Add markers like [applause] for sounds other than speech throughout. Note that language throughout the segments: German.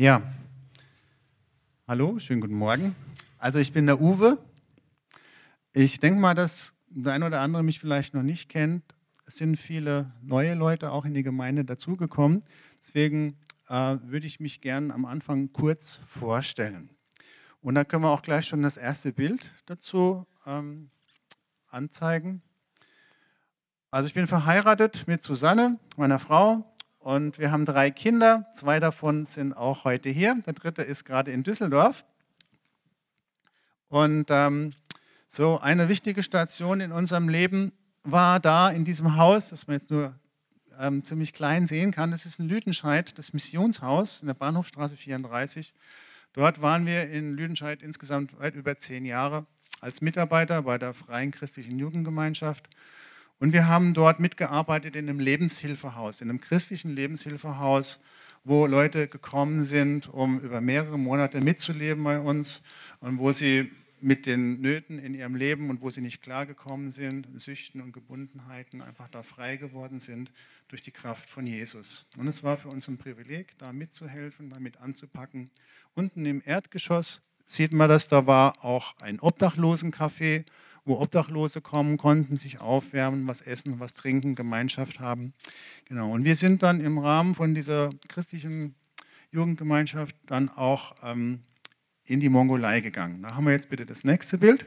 Ja, hallo, schönen guten Morgen. Also ich bin der Uwe. Ich denke mal, dass der ein oder andere mich vielleicht noch nicht kennt. Es sind viele neue Leute auch in die Gemeinde dazugekommen. Deswegen äh, würde ich mich gerne am Anfang kurz vorstellen. Und dann können wir auch gleich schon das erste Bild dazu ähm, anzeigen. Also ich bin verheiratet mit Susanne, meiner Frau, und wir haben drei Kinder. Zwei davon sind auch heute hier. Der dritte ist gerade in Düsseldorf. Und ähm, so eine wichtige Station in unserem Leben war da in diesem Haus, das man jetzt nur ähm, ziemlich klein sehen kann. Das ist in Lüdenscheid, das Missionshaus in der Bahnhofstraße 34. Dort waren wir in Lüdenscheid insgesamt weit über zehn Jahre als Mitarbeiter bei der Freien Christlichen Jugendgemeinschaft. Und wir haben dort mitgearbeitet in einem Lebenshilfehaus, in einem christlichen Lebenshilfehaus, wo Leute gekommen sind, um über mehrere Monate mitzuleben bei uns und wo sie mit den Nöten in ihrem Leben und wo sie nicht klargekommen sind, Süchten und Gebundenheiten, einfach da frei geworden sind durch die Kraft von Jesus. Und es war für uns ein Privileg, da mitzuhelfen, damit anzupacken. Unten im Erdgeschoss sieht man das, da war auch ein Obdachlosencafé, wo Obdachlose kommen konnten, sich aufwärmen, was essen, was trinken, Gemeinschaft haben. Genau. Und wir sind dann im Rahmen von dieser christlichen Jugendgemeinschaft dann auch ähm, in die Mongolei gegangen. Da haben wir jetzt bitte das nächste Bild.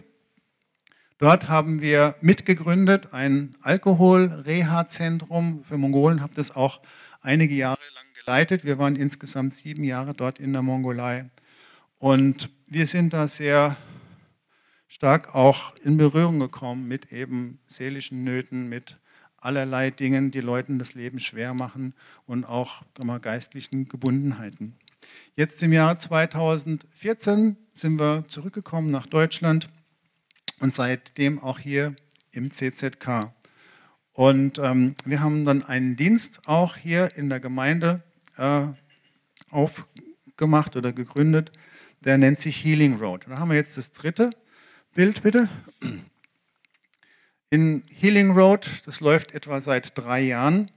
Dort haben wir mitgegründet ein Alkohol-Reha-Zentrum für Mongolen, habe das auch einige Jahre lang geleitet. Wir waren insgesamt sieben Jahre dort in der Mongolei. Und wir sind da sehr stark auch in Berührung gekommen mit eben seelischen Nöten, mit allerlei Dingen, die Leuten das Leben schwer machen und auch mal, geistlichen Gebundenheiten. Jetzt im Jahr 2014 sind wir zurückgekommen nach Deutschland und seitdem auch hier im CZK. Und ähm, wir haben dann einen Dienst auch hier in der Gemeinde äh, aufgemacht oder gegründet, der nennt sich Healing Road. Da haben wir jetzt das dritte Bild, bitte. In Healing Road, das läuft etwa seit drei Jahren,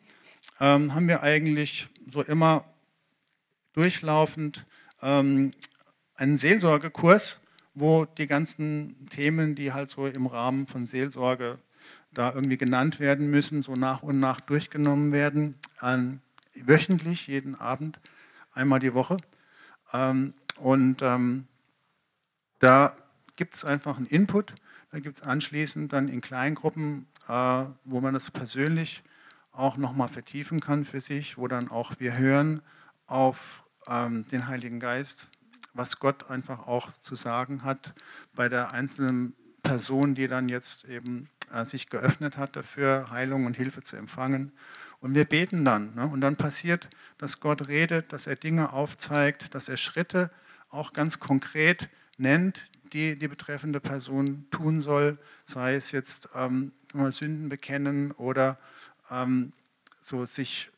ähm, haben wir eigentlich so immer durchlaufend ähm, einen Seelsorgekurs, wo die ganzen Themen, die halt so im Rahmen von Seelsorge da irgendwie genannt werden müssen, so nach und nach durchgenommen werden, an, wöchentlich, jeden Abend, einmal die Woche. Ähm, und ähm, da gibt es einfach einen Input, da gibt es anschließend dann in Kleingruppen, äh, wo man das persönlich auch nochmal vertiefen kann für sich, wo dann auch wir hören auf ähm, den Heiligen Geist, was Gott einfach auch zu sagen hat bei der einzelnen Person, die dann jetzt eben äh, sich geöffnet hat dafür, Heilung und Hilfe zu empfangen. Und wir beten dann. Ne? Und dann passiert, dass Gott redet, dass er Dinge aufzeigt, dass er Schritte auch ganz konkret nennt, die die betreffende Person tun soll, sei es jetzt ähm, Sünden bekennen oder ähm, so sich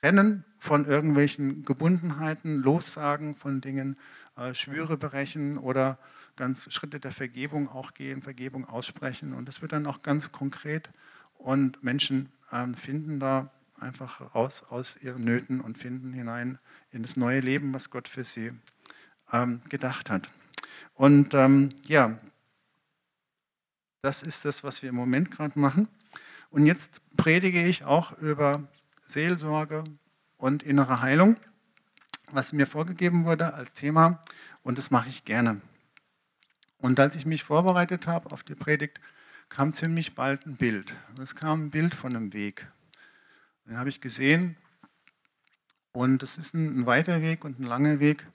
trennen von irgendwelchen Gebundenheiten, Lossagen von Dingen, äh, Schwüre brechen oder ganz Schritte der Vergebung auch gehen, Vergebung aussprechen. Und das wird dann auch ganz konkret und Menschen ähm, finden da einfach raus aus ihren Nöten und finden hinein in das neue Leben, was Gott für sie ähm, gedacht hat. Und ähm, ja, das ist das, was wir im Moment gerade machen. Und jetzt predige ich auch über Seelsorge und innere Heilung, was mir vorgegeben wurde als Thema und das mache ich gerne. Und als ich mich vorbereitet habe auf die Predigt, kam ziemlich bald ein Bild. Es kam ein Bild von einem Weg. Den habe ich gesehen und es ist ein, weiter Weg und ein langer Weg.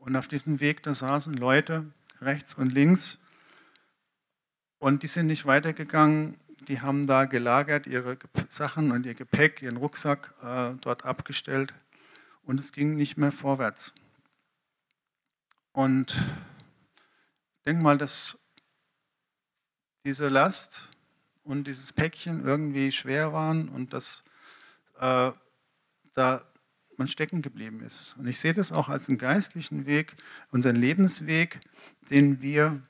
Und auf diesem Weg, da saßen Leute rechts und links. Und die sind nicht weitergegangen. Die haben da gelagert, ihre Sachen und ihr Gepäck, ihren Rucksack äh, dort abgestellt. Und es ging nicht mehr vorwärts. Und ich denke mal, dass diese Last und dieses Päckchen irgendwie schwer waren und dass äh, da man stecken geblieben ist. Und ich sehe das auch als einen geistlichen Weg, unseren Lebensweg, den wir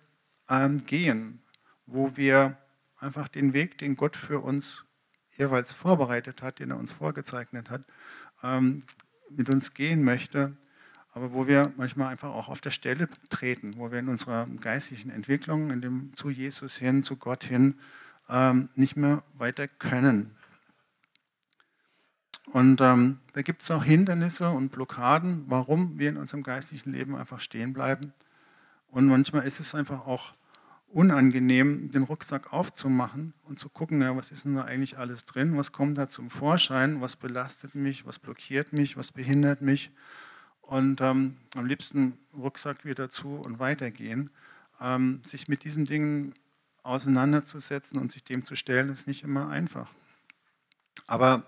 ähm, gehen, wo wir einfach den Weg, den Gott für uns jeweils vorbereitet hat, den er uns vorgezeichnet hat, ähm, mit uns gehen möchte, aber wo wir manchmal einfach auch auf der Stelle treten, wo wir in unserer geistlichen Entwicklung, in dem zu Jesus hin, zu Gott hin, ähm, nicht mehr weiter können. Und ähm, da gibt es auch Hindernisse und Blockaden, warum wir in unserem geistlichen Leben einfach stehen bleiben. Und manchmal ist es einfach auch unangenehm, den Rucksack aufzumachen und zu gucken, ja, was ist denn da eigentlich alles drin, was kommt da zum Vorschein, was belastet mich, was blockiert mich, was behindert mich. Und ähm, am liebsten Rucksack wieder zu und weitergehen. Ähm, sich mit diesen Dingen auseinanderzusetzen und sich dem zu stellen, ist nicht immer einfach. Aber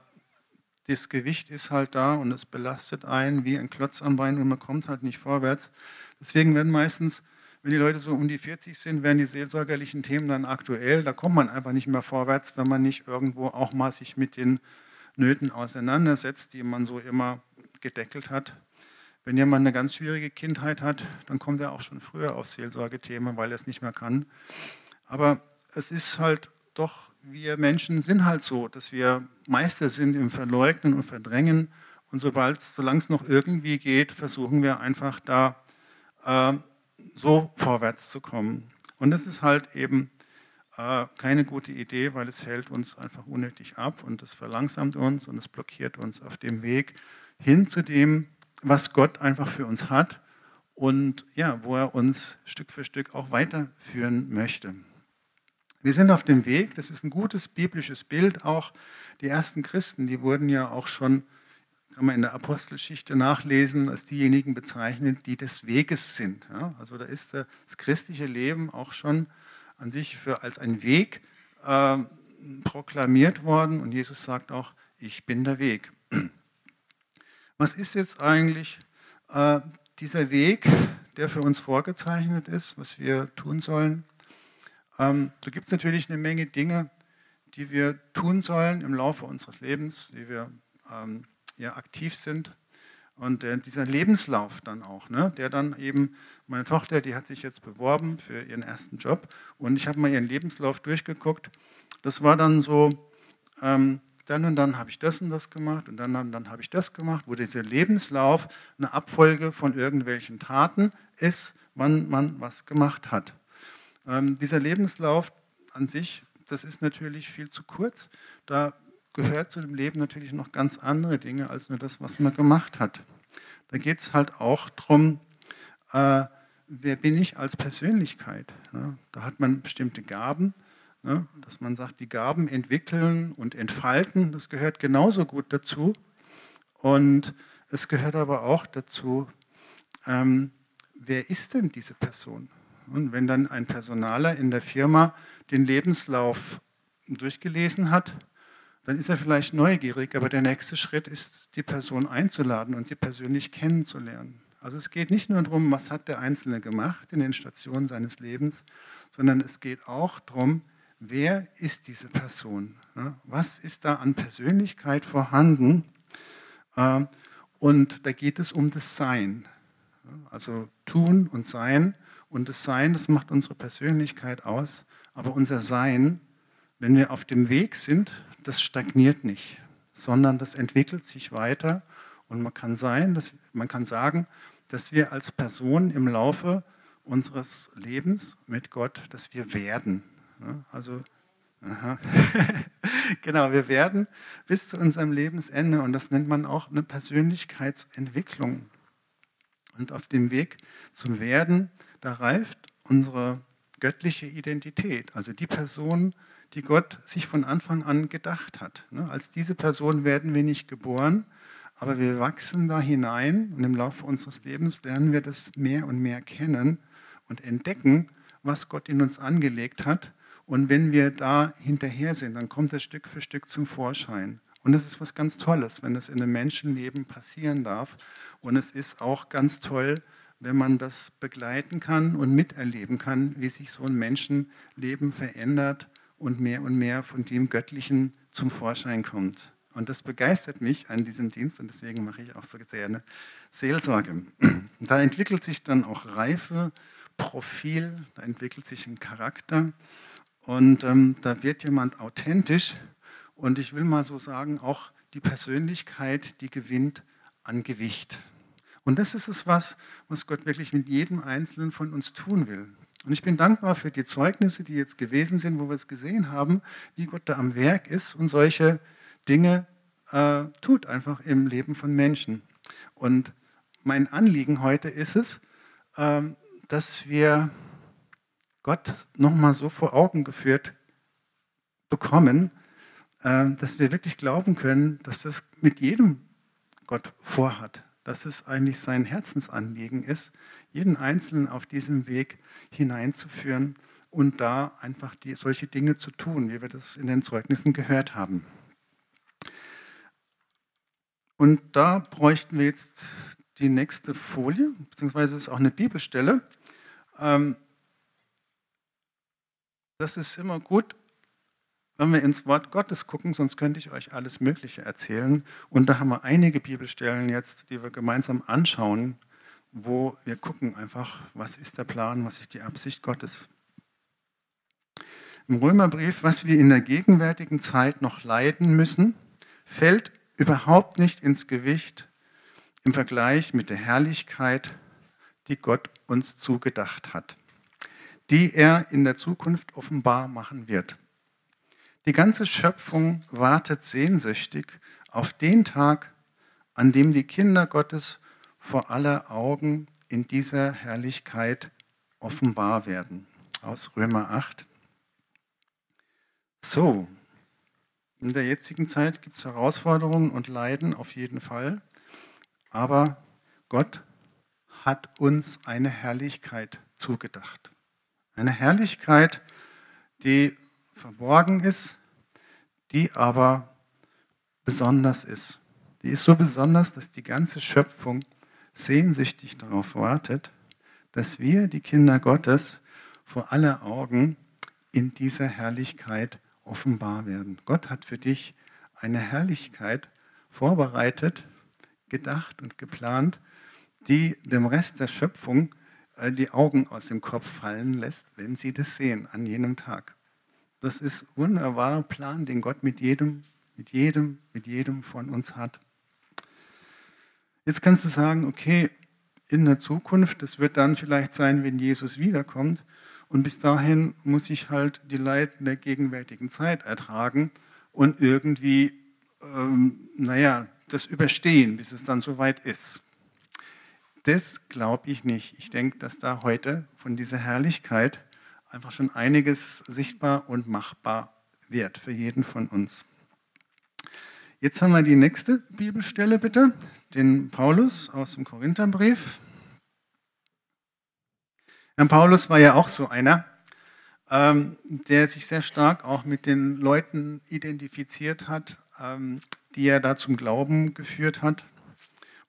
das Gewicht ist halt da und es belastet einen wie ein Klotz am Bein und man kommt halt nicht vorwärts. Deswegen werden meistens, wenn die Leute so um die 40 sind, werden die seelsorgerlichen Themen dann aktuell. Da kommt man einfach nicht mehr vorwärts, wenn man nicht irgendwo auch mal sich mit den Nöten auseinandersetzt, die man so immer gedeckelt hat. Wenn jemand eine ganz schwierige Kindheit hat, dann kommt er auch schon früher auf Seelsorgethemen, weil er es nicht mehr kann. Aber es ist halt doch wir Menschen sind halt so, dass wir Meister sind im Verleugnen und Verdrängen. Und sobald, solange es noch irgendwie geht, versuchen wir einfach da äh, so vorwärts zu kommen. Und das ist halt eben äh, keine gute Idee, weil es hält uns einfach unnötig ab und es verlangsamt uns und es blockiert uns auf dem Weg hin zu dem, was Gott einfach für uns hat und ja, wo er uns Stück für Stück auch weiterführen möchte. Wir sind auf dem Weg, das ist ein gutes biblisches Bild auch. Die ersten Christen, die wurden ja auch schon, kann man in der Apostelschichte nachlesen, als diejenigen bezeichnet, die des Weges sind. Ja, also da ist das christliche Leben auch schon an sich für, als ein Weg äh, proklamiert worden und Jesus sagt auch, ich bin der Weg. [clears throat] Was ist jetzt eigentlich äh, dieser Weg, der für uns vorgezeichnet ist, was wir tun sollen? Ähm, da gibt es natürlich eine Menge Dinge, die wir tun sollen im Laufe unseres Lebens, die wir ähm, ja, aktiv sind. Und äh, dieser Lebenslauf dann auch, ne, der dann eben, meine Tochter, die hat sich jetzt beworben für ihren ersten Job und ich habe mal ihren Lebenslauf durchgeguckt. Das war dann so, ähm, dann und dann habe ich das und das gemacht und dann und dann habe ich das gemacht, wo dieser Lebenslauf eine Abfolge von irgendwelchen Taten ist, wann man was gemacht hat. Ähm, dieser Lebenslauf an sich, das ist natürlich viel zu kurz. Da gehört zu dem Leben natürlich noch ganz andere Dinge als nur das, was man gemacht hat. Da geht es halt auch darum, äh, wer bin ich als Persönlichkeit. Ne? Da hat man bestimmte Gaben, ne? dass man sagt, die Gaben entwickeln und entfalten, das gehört genauso gut dazu. Und es gehört aber auch dazu, ähm, wer ist denn diese Person? Und wenn dann ein Personaler in der Firma den Lebenslauf durchgelesen hat, dann ist er vielleicht neugierig, aber der nächste Schritt ist, die Person einzuladen und sie persönlich kennenzulernen. Also es geht nicht nur darum, was hat der Einzelne gemacht in den Stationen seines Lebens, sondern es geht auch darum, wer ist diese Person? Was ist da an Persönlichkeit vorhanden? Ähm, und da geht es um das Sein. Also tun und sein und das Sein, das macht unsere Persönlichkeit aus. Aber unser Sein, wenn wir auf dem Weg sind, das stagniert nicht, sondern das entwickelt sich weiter. Und man kann sein, dass, man kann sagen, dass wir als Person im Laufe unseres Lebens mit Gott, dass wir werden. Also [laughs] genau, wir werden bis zu unserem Lebensende und das nennt man auch eine Persönlichkeitsentwicklung. Und auf dem Weg zum Werden da reift unsere göttliche Identität, also die Person, die Gott sich von Anfang an gedacht hat. Ne? Als diese Person werden wir nicht geboren, aber wir wachsen da hinein und im Laufe unseres Lebens lernen wir das mehr und mehr kennen und entdecken, was Gott in uns angelegt hat. Und wenn wir da hinterher sind, dann kommt das Stück für Stück zum Vorschein. Und das ist was ganz Tolles, wenn das in einem Menschenleben passieren darf. Und es ist auch ganz toll, wenn man das begleiten kann und miterleben kann, wie sich so ein Menschenleben verändert und mehr und mehr von dem Göttlichen zum Vorschein kommt. Und das begeistert mich an diesem Dienst und deswegen mache ich auch so sehr eine Seelsorge. Da entwickelt sich dann auch Reife, Profil, da entwickelt sich ein Charakter und ähm, da wird jemand authentisch und ich will mal so sagen, auch die Persönlichkeit, die gewinnt an Gewicht. Und das ist es was, was Gott wirklich mit jedem Einzelnen von uns tun will. Und ich bin dankbar für die Zeugnisse, die jetzt gewesen sind, wo wir es gesehen haben, wie Gott da am Werk ist und solche Dinge äh, tut einfach im Leben von Menschen. Und mein Anliegen heute ist es, äh, dass wir Gott nochmal so vor Augen geführt bekommen, äh, dass wir wirklich glauben können, dass das mit jedem Gott vorhat, dass es eigentlich sein Herzensanliegen ist, jeden Einzelnen auf diesem Weg hineinzuführen und da einfach die, solche Dinge zu tun, wie wir das in den Zeugnissen gehört haben. Und da bräuchten wir jetzt die nächste Folie, beziehungsweise es ist auch eine Bibelstelle. Ähm, das ist immer gut, wenn wir ins Wort Gottes gucken, sonst könnte ich euch alles Mögliche erzählen. Und da haben wir einige Bibelstellen jetzt, die wir gemeinsam anschauen, wo wir gucken einfach, was ist der Plan, was ist die Absicht Gottes. Im Römerbrief, was wir in der gegenwärtigen Zeit noch leiden müssen, fällt überhaupt nicht ins Gewicht im Vergleich mit der Herrlichkeit, die Gott uns zugedacht hat, die er in der Zukunft offenbar machen wird. Die ganze Schöpfung wartet sehnsüchtig auf den Tag, an dem die Kinder Gottes vor aller Augen in dieser Herrlichkeit offenbar werden. Aus Römer 8. So, in der jetzigen Zeit gibt es Herausforderungen und Leiden auf jeden Fall, aber Gott hat uns eine Herrlichkeit zugedacht. Eine Herrlichkeit, die verborgen ist, die aber besonders ist. Die ist so besonders, dass die ganze Schöpfung sehnsüchtig darauf wartet, dass wir, die Kinder Gottes, vor aller Augen in dieser Herrlichkeit offenbar werden. Gott hat für dich eine Herrlichkeit vorbereitet, gedacht und geplant, die dem Rest der Schöpfung äh, die Augen aus dem Kopf fallen lässt, wenn sie das sehen an jenem Tag. Das ist wunderbarer Plan, den Gott mit jedem, mit jedem, mit jedem von uns hat. Jetzt kannst du sagen, okay, in der Zukunft, das wird dann vielleicht sein, wenn Jesus wiederkommt. Und bis dahin muss ich halt die Leiden der gegenwärtigen Zeit ertragen und irgendwie, ähm, naja, das überstehen, bis es dann soweit ist. Das glaube ich nicht. Ich denke, dass da heute von dieser Herrlichkeit einfach schon einiges sichtbar und machbar wird für jeden von uns. Jetzt haben wir die nächste Bibelstelle bitte, den Paulus aus dem Korintherbrief. Herr Paulus war ja auch so einer, ähm, der sich sehr stark auch mit den Leuten identifiziert hat, ähm, die er da zum Glauben geführt hat.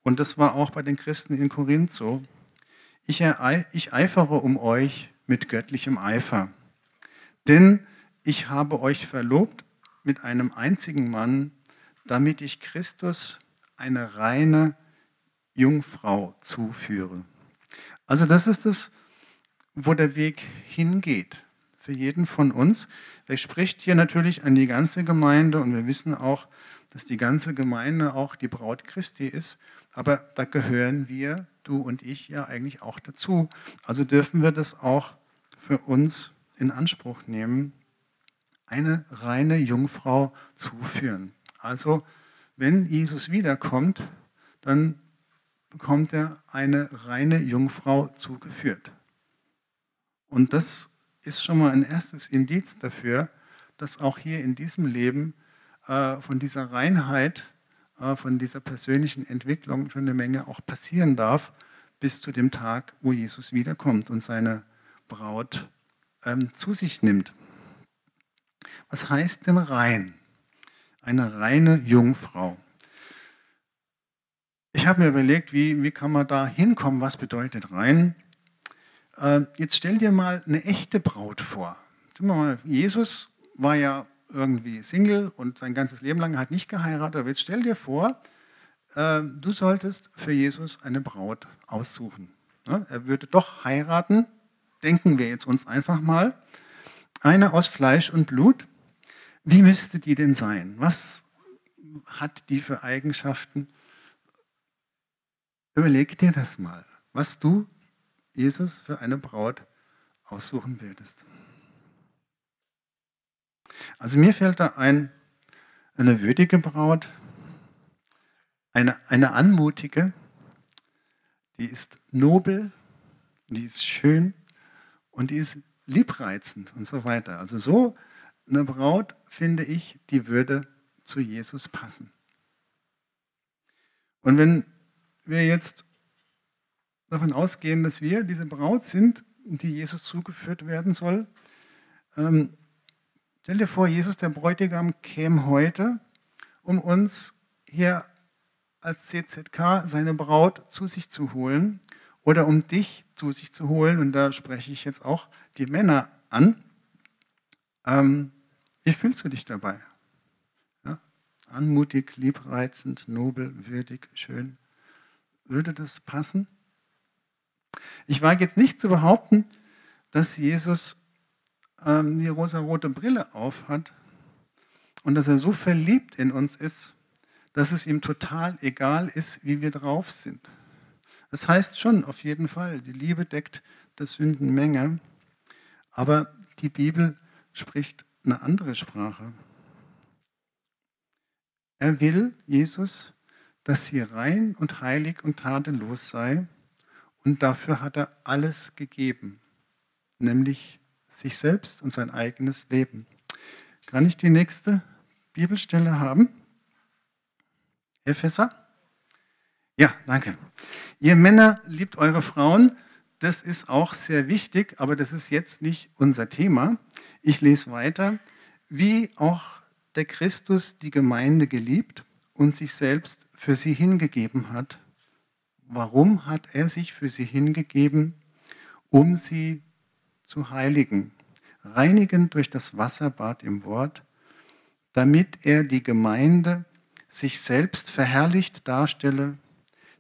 Und das war auch bei den Christen in Korinth so. Ich, ich eifere um euch, mit göttlichem Eifer. Denn ich habe euch verlobt mit einem einzigen Mann, damit ich Christus eine reine Jungfrau zuführe. Also das ist es, wo der Weg hingeht für jeden von uns. Er spricht hier natürlich an die ganze Gemeinde und wir wissen auch, dass die ganze Gemeinde auch die Braut Christi ist. Aber da gehören wir, du und ich, ja eigentlich auch dazu. Also dürfen wir das auch für uns in Anspruch nehmen, eine reine Jungfrau zuführen. Also wenn Jesus wiederkommt, dann bekommt er eine reine Jungfrau zugeführt. Und das ist schon mal ein erstes Indiz dafür, dass auch hier in diesem Leben äh, von dieser Reinheit, von dieser persönlichen Entwicklung schon eine Menge auch passieren darf, bis zu dem Tag, wo Jesus wiederkommt und seine Braut ähm, zu sich nimmt. Was heißt denn rein? Eine reine Jungfrau. Ich habe mir überlegt, wie, wie kann man da hinkommen? Was bedeutet rein? Äh, jetzt stell dir mal eine echte Braut vor. Jesus war ja irgendwie Single und sein ganzes Leben lang hat nicht geheiratet. Aber jetzt stell dir vor, äh, du solltest für Jesus eine Braut aussuchen. Ne? Er würde doch heiraten, denken wir jetzt uns einfach mal, eine aus Fleisch und Blut. Wie müsste die denn sein? Was, hat die für Eigenschaften? Überleg dir das mal, was du, Jesus, für eine Braut aussuchen würdest. Also mir fällt da ein, eine würdige Braut, eine, eine anmutige, die ist nobel, die ist schön und die ist liebreizend und so weiter. Also so eine Braut, finde ich, die würde zu Jesus passen. Und wenn wir jetzt davon ausgehen, dass wir diese Braut sind, die Jesus zugeführt werden soll, ähm, stell dir vor, Jesus, der Bräutigam, käme heute, um uns hier als CZK seine Braut zu sich zu holen oder um dich zu sich zu holen. Und da spreche ich jetzt auch die Männer an. Ähm, wie fühlst du dich dabei? Ja? Anmutig, liebreizend, nobel, würdig, schön. Würde das passen? Ich wage jetzt nicht zu behaupten, dass Jesus ähm, die rosarote Brille aufhat und dass er so verliebt in uns ist, dass es ihm total egal ist, wie wir drauf sind. Das heißt schon auf jeden Fall, die Liebe deckt das Sündenmenge, aber die Bibel spricht eine andere Sprache. Er will, Jesus, dass sie rein und heilig und tadellos sei und dafür hat er alles gegeben, nämlich sich selbst und sein eigenes Leben. Kann ich die nächste Bibelstelle haben? Epheser? Ja, danke. Ihr Männer liebt eure Frauen. Das ist auch sehr wichtig, aber das ist jetzt nicht unser Thema. Ich lese weiter. Wie auch der Christus die Gemeinde geliebt und sich selbst für sie hingegeben hat. Warum hat er sich für sie hingegeben? Um sie zu heiligen, reinigen durch das Wasserbad im Wort, damit er die Gemeinde sich selbst verherrlicht darstelle,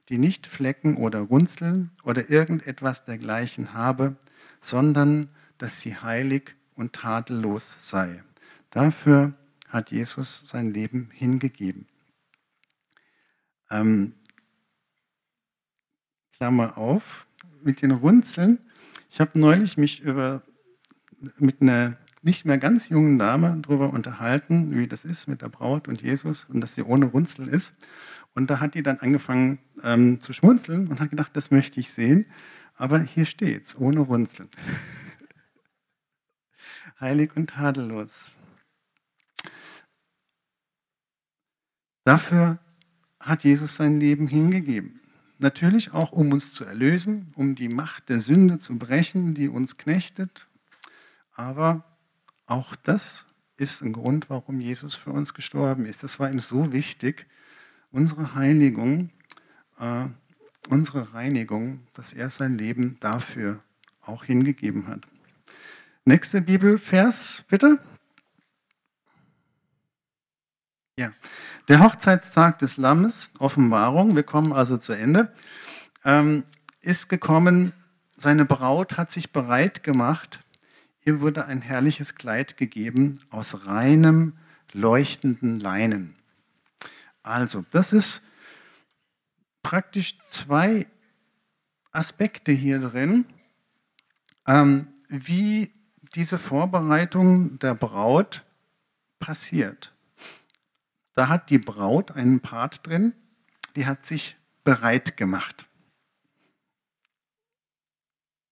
die nicht Flecken oder Runzeln oder irgendetwas dergleichen habe, sondern dass sie heilig und tadellos sei. Dafür hat Jesus sein Leben hingegeben. Ähm, Klammer auf, mit den Runzeln. Ich habe neulich mich über, mit einer nicht mehr ganz jungen Dame darüber unterhalten, wie das ist mit der Braut und Jesus und dass sie ohne Runzel ist. Und da hat die dann angefangen ähm, zu schmunzeln und hat gedacht, das möchte ich sehen. Aber hier steht's, ohne Runzeln. [laughs] Heilig und tadellos. Dafür hat Jesus sein Leben hingegeben. Natürlich auch, um uns zu erlösen, um die Macht der Sünde zu brechen, die uns knechtet. Aber auch das ist ein Grund, warum Jesus für uns gestorben ist. Das war ihm so wichtig, unsere Heiligung, äh, unsere Reinigung, dass er sein Leben dafür auch hingegeben hat. Nächste Bibelvers, bitte. Ja, der Hochzeitstag des Lammes, Offenbarung, wir kommen also zu Ende, ähm, ist gekommen, seine Braut hat sich bereit gemacht Ihr wurde ein herrliches Kleid gegeben aus reinem, leuchtenden Leinen. Also, das ist praktisch zwei Aspekte hier drin, ähm, wie diese Vorbereitung der Braut passiert. Da hat die Braut einen Part drin, die hat sich bereit gemacht.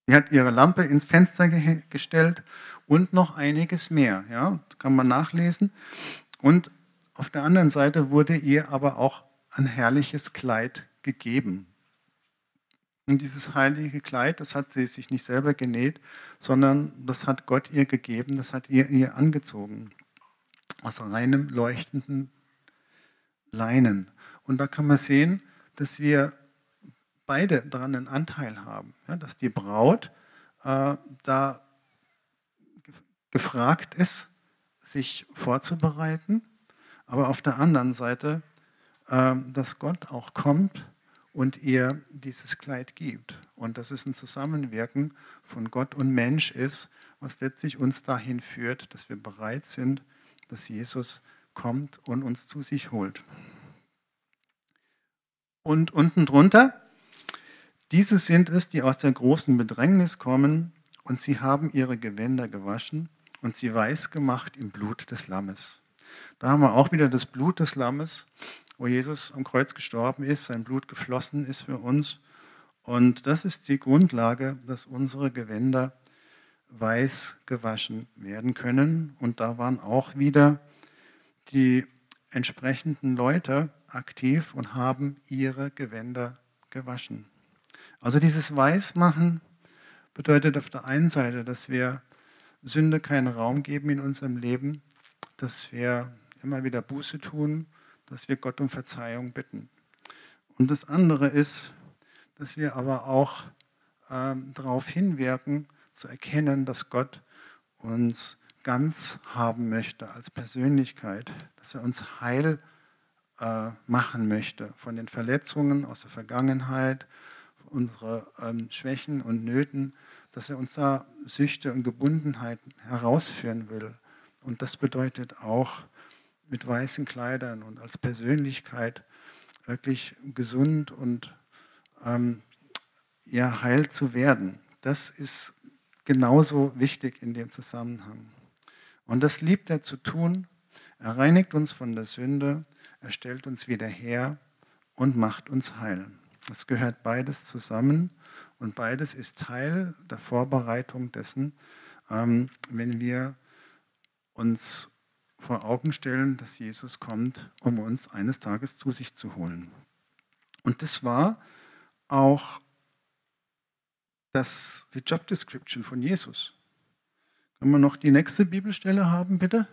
Sie hat ihre Lampe ins Fenster ge gestellt und noch einiges mehr. Ja, kann man nachlesen. Und auf der anderen Seite wurde ihr aber auch ein herrliches Kleid gegeben. Und dieses heilige Kleid, das hat sie sich nicht selber genäht, sondern das hat Gott ihr gegeben, das hat ihr ihr angezogen. Aus reinem, leuchtenden Leinen. Und da kann man sehen, dass wir beide daran einen Anteil haben, ja, dass die Braut äh, da gefragt ist, sich vorzubereiten, aber auf der anderen Seite, äh, dass Gott auch kommt und ihr dieses Kleid gibt. Und dass es ein Zusammenwirken von Gott und Mensch ist, was letztlich uns dahin führt, dass wir bereit sind, dass Jesus kommt und uns zu sich holt. Und unten drunter, diese sind es, die aus der großen Bedrängnis kommen, und sie haben ihre Gewänder gewaschen und sie weiß gemacht im Blut des Lammes. Da haben wir auch wieder das Blut des Lammes, wo Jesus am Kreuz gestorben ist, sein Blut geflossen ist für uns. Und das ist die Grundlage, dass unsere Gewänder weiß gewaschen werden können. Und da waren auch wieder die entsprechenden Leute aktiv und haben ihre Gewänder gewaschen. Also dieses Weißmachen bedeutet auf der einen Seite, dass wir Sünde keinen Raum geben in unserem Leben, dass wir immer wieder Buße tun, dass wir Gott um Verzeihung bitten. Und das andere ist, dass wir aber auch ähm, darauf hinwirken, zu erkennen, dass Gott uns ganz haben möchte als Persönlichkeit, dass er uns heil äh, machen möchte von den Verletzungen aus der Vergangenheit, unsere ähm, Schwächen und Nöten, dass er uns da Süchte und Gebundenheiten herausführen will. Und das bedeutet auch mit weißen Kleidern und als Persönlichkeit wirklich gesund und ähm, ja, heil zu werden. Das ist genauso wichtig in dem Zusammenhang. Und das liebt er zu tun. Er reinigt uns von der Sünde, er stellt uns wieder her und macht uns heil. Es gehört beides zusammen und beides ist Teil der Vorbereitung dessen, ähm, wenn wir uns vor Augen stellen, dass Jesus kommt, um uns eines Tages zu sich zu holen. Und das war auch das, die Job Description von Jesus. Können wir noch die nächste Bibelstelle haben, bitte?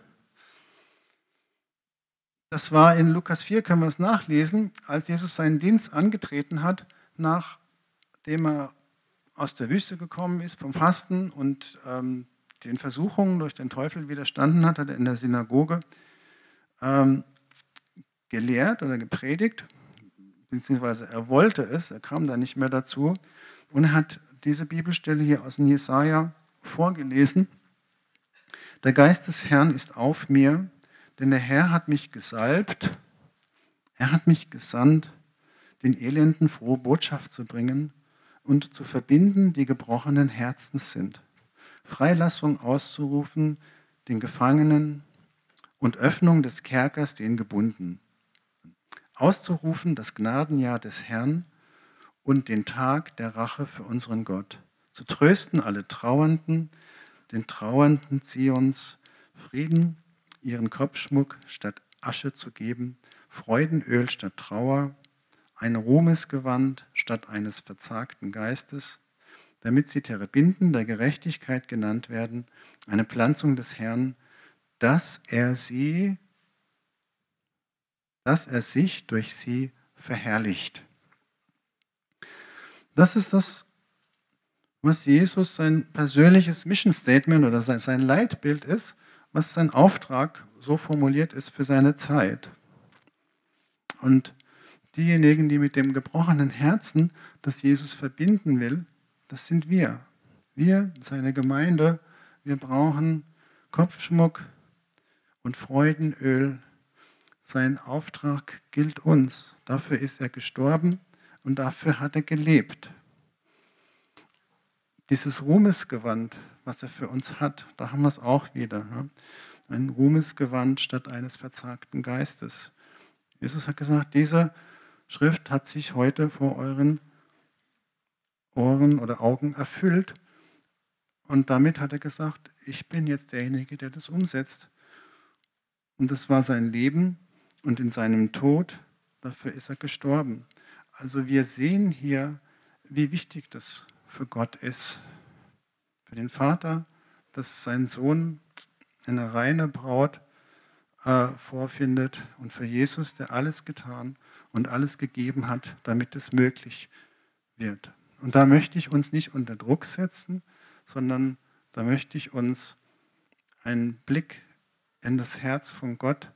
Das war in Lukas 4, können wir es nachlesen, als Jesus seinen Dienst angetreten hat, nachdem er aus der Wüste gekommen ist vom Fasten und ähm, den Versuchungen durch den Teufel widerstanden hat, hat er in der Synagoge ähm, gelehrt oder gepredigt, beziehungsweise er wollte es, er kam da nicht mehr dazu und hat diese Bibelstelle hier aus dem Jesaja vorgelesen. Der Geist des Herrn ist auf mir, denn der Herr hat mich gesalbt, er hat mich gesandt, den Elenden frohe Botschaft zu bringen und zu verbinden, die gebrochenen Herzens sind. Freilassung auszurufen den Gefangenen und Öffnung des Kerkers den Gebunden. Auszurufen das Gnadenjahr des Herrn und den Tag der Rache für unseren Gott. Zu trösten alle Trauernden, den Trauernden Zions, Frieden, ihren Kopfschmuck statt Asche zu geben, Freudenöl statt Trauer, ein Ruhmesgewand statt eines verzagten Geistes, damit sie Terebinden der Gerechtigkeit genannt werden, eine Pflanzung des Herrn, dass er sie, dass er sich durch sie verherrlicht. Das ist das, was Jesus sein persönliches Mission Statement oder sein Leitbild ist, was sein Auftrag so formuliert ist für seine Zeit. Und diejenigen, die mit dem gebrochenen Herzen das Jesus verbinden will, das sind wir. Wir, seine Gemeinde, wir brauchen Kopfschmuck und Freudenöl. Sein Auftrag gilt uns. Dafür ist er gestorben und dafür hat er gelebt. Dieses Ruhmesgewand, was er für uns hat, da haben wir es auch wieder. Ein Ruhmesgewand statt eines verzagten Geistes. Jesus hat gesagt, diese Schrift hat sich heute vor euren Ohren oder Augen erfüllt. Und damit hat er gesagt, ich bin jetzt derjenige, der das umsetzt. Und das war sein Leben und in seinem Tod, dafür ist er gestorben. Also wir sehen hier, wie wichtig das für Gott ist. Für den Vater, dass sein Sohn eine reine Braut äh, vorfindet und für Jesus, der alles getan und alles gegeben hat, damit es möglich wird. Und da möchte ich uns nicht unter Druck setzen, sondern da möchte ich uns einen Blick in das Herz von Gott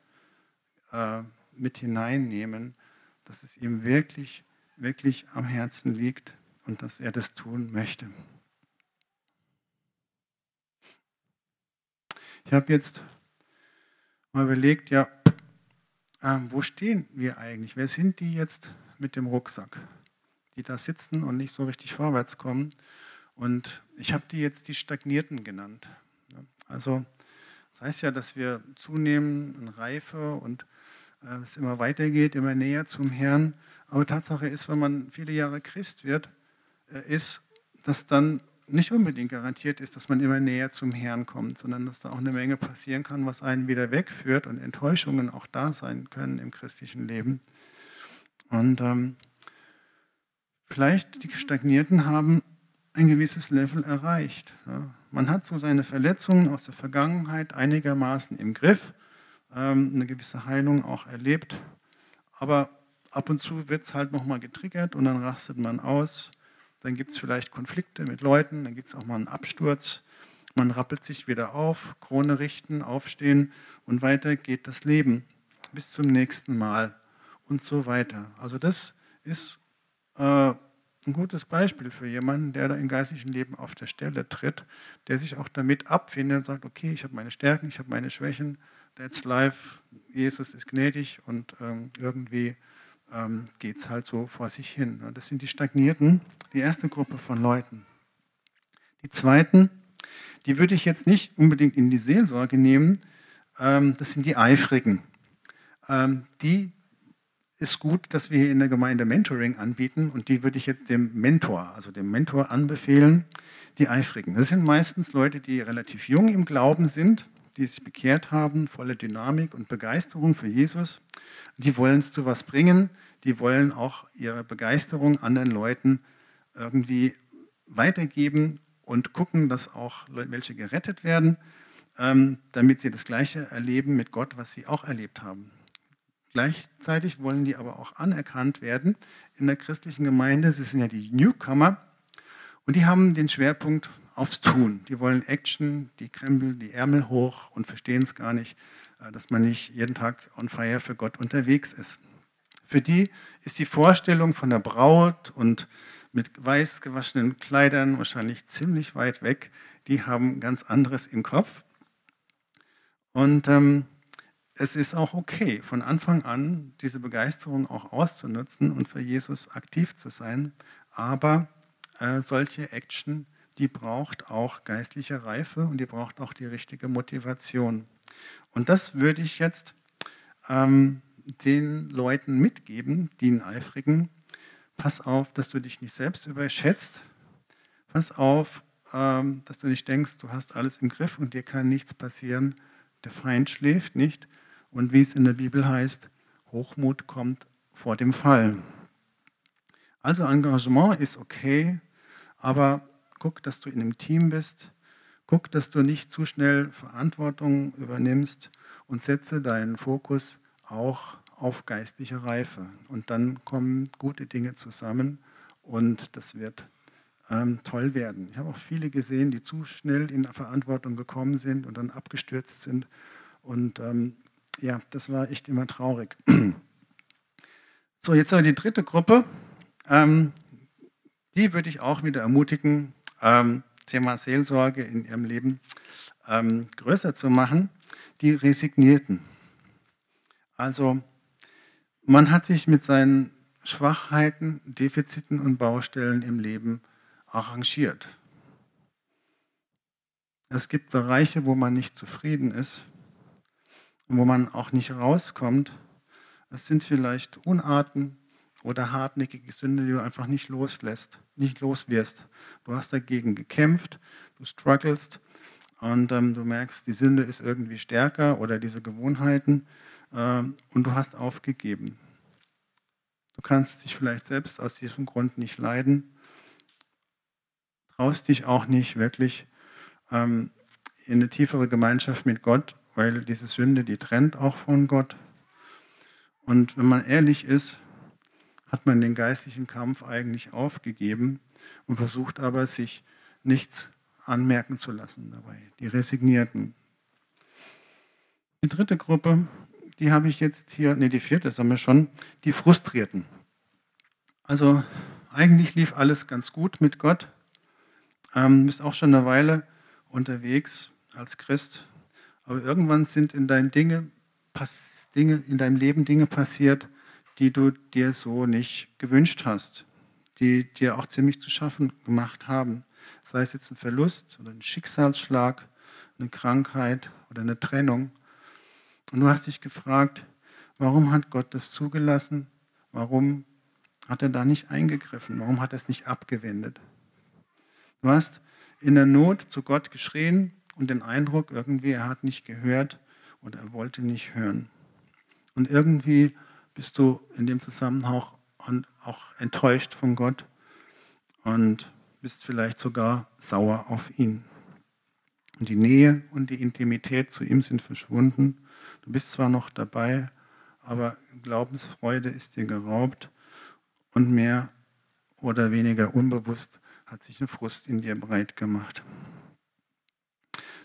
äh, mit hineinnehmen, dass es ihm wirklich, wirklich am Herzen liegt und dass er das tun möchte. Ich habe jetzt mal überlegt, ja, ähm, wo stehen wir eigentlich? Wer sind die jetzt mit dem Rucksack, die da sitzen und nicht so richtig vorwärts kommen? Und ich habe die jetzt die Stagnierten genannt. Also das heißt ja, dass wir zunehmen in Reife und äh, es immer weitergeht, immer näher zum Herrn. Aber Tatsache ist, wenn man viele Jahre Christ wird, äh, ist, dass dann nicht unbedingt garantiert ist, dass man immer näher zum Herrn kommt, sondern dass da auch eine Menge passieren kann, was einen wieder wegführt und Enttäuschungen auch da sein können im christlichen Leben. Und ähm, vielleicht die Stagnierten haben ein gewisses Level erreicht. Ja. Man hat so seine Verletzungen aus der Vergangenheit einigermaßen im Griff, ähm, eine gewisse Heilung auch erlebt, aber ab und zu wird es halt nochmal getriggert und dann rastet man aus dann gibt es vielleicht Konflikte mit Leuten, dann gibt es auch mal einen Absturz, man rappelt sich wieder auf, Krone richten, aufstehen und weiter geht das Leben bis zum nächsten Mal und so weiter. Also das ist äh, ein gutes Beispiel für jemanden, der da im geistlichen Leben auf der Stelle tritt, der sich auch damit abfindet und sagt, okay, ich habe meine Stärken, ich habe meine Schwächen, that's life, Jesus ist gnädig und ähm, irgendwie ähm, geht es halt so vor sich hin. Das sind die Stagnierten, die erste Gruppe von Leuten. Die zweiten, die würde ich jetzt nicht unbedingt in die Seelsorge nehmen, ähm, das sind die Eifrigen. Ähm, die ist gut, dass wir hier in der Gemeinde Mentoring anbieten und die würde ich jetzt dem Mentor, also dem Mentor anbefehlen, die Eifrigen. Das sind meistens Leute, die relativ jung im Glauben sind, die sich bekehrt haben, volle Dynamik und Begeisterung für Jesus. Die wollen es zu was bringen, die wollen auch ihre Begeisterung anderen Leuten irgendwie weitergeben und gucken, dass auch welche gerettet werden, ähm, damit sie das Gleiche erleben mit Gott, was sie auch erlebt haben. Gleichzeitig wollen die aber auch anerkannt werden in der christlichen Gemeinde. Sie sind ja die Newcomer und die haben den Schwerpunkt aufs Tun. Die wollen Action, die krempeln die Ärmel hoch und verstehen es gar nicht, äh, dass man nicht jeden Tag on fire für Gott unterwegs ist. Für die ist die Vorstellung von der Braut und mit weiß gewaschenen Kleidern wahrscheinlich ziemlich weit weg. Die haben ganz anderes im Kopf. Und ähm, es ist auch okay, von Anfang an diese Begeisterung auch auszunutzen und für Jesus aktiv zu sein. Aber äh, solche Action, die braucht auch geistliche Reife und die braucht auch die richtige Motivation. Und das würde ich jetzt ähm, den Leuten mitgeben, den Eifrigen, pass auf, dass du dich nicht selbst überschätzt. Pass auf, ähm, dass du nicht denkst, du hast alles im Griff und dir kann nichts passieren. Der Feind schläft nicht. Und wie es in der Bibel heißt, Hochmut kommt vor dem Fall. Also Engagement ist okay, aber guck, dass du in einem Team bist. Guck, dass du nicht zu schnell Verantwortung übernimmst und setze deinen Fokus auch auf geistliche Reife. Und dann kommen gute Dinge zusammen und das wird ähm, toll werden. Ich habe auch viele gesehen, die zu schnell in Verantwortung gekommen sind und dann abgestürzt sind. Und ähm, ja, das war echt immer traurig. [clears throat] So, jetzt aber die dritte Gruppe. Ähm, die würde ich auch wieder ermutigen, ähm, Thema Seelsorge in ihrem Leben ähm, größer zu machen. Die Resignierten. Also man hat sich mit seinen Schwachheiten, Defiziten und Baustellen im Leben arrangiert. Es gibt Bereiche, wo man nicht zufrieden ist wo man auch nicht rauskommt. Es sind vielleicht Unarten oder hartnäckige Sünde, die du einfach nicht loslässt, nicht loswirst. Du hast dagegen gekämpft, du strugglest und ähm, du merkst, die Sünde ist irgendwie stärker oder diese Gewohnheiten ähm, und du hast aufgegeben. Du kannst dich vielleicht selbst aus diesem Grund nicht leiden, traust dich auch nicht wirklich ähm, in eine tiefere Gemeinschaft mit Gott, weil diese Sünde, die trennt auch von Gott. Und wenn man ehrlich ist, hat man den geistlichen Kampf eigentlich aufgegeben und versucht aber, sich nichts anmerken zu lassen dabei. Die Resignierten. Die dritte Gruppe die habe ich jetzt hier, ne, die vierte, das haben wir schon, die Frustrierten. Also eigentlich lief alles ganz gut mit Gott. Ähm, bist auch schon eine Weile unterwegs als Christ. Aber irgendwann sind in deinen Dinge, Dinge in deinem Leben Dinge passiert, die du dir so nicht gewünscht hast, die dir auch ziemlich zu schaffen gemacht haben. Sei es jetzt ein Verlust oder ein Schicksalsschlag, eine Krankheit oder eine Trennung. Und du hast dich gefragt, warum hat Gott das zugelassen? Warum hat er da nicht eingegriffen? Warum hat er es nicht abgewendet? Du hast in der Not zu Gott geschrien und den Eindruck, irgendwie er hat nicht gehört oder er wollte nicht hören. Und irgendwie bist du in dem Zusammenhang auch enttäuscht von Gott und bist vielleicht sogar sauer auf ihn. Und die Nähe und die Intimität zu ihm sind verschwunden. Du bist zwar noch dabei, aber Glaubensfreude ist dir geraubt und mehr oder weniger unbewusst hat sich eine Frust in dir breit gemacht.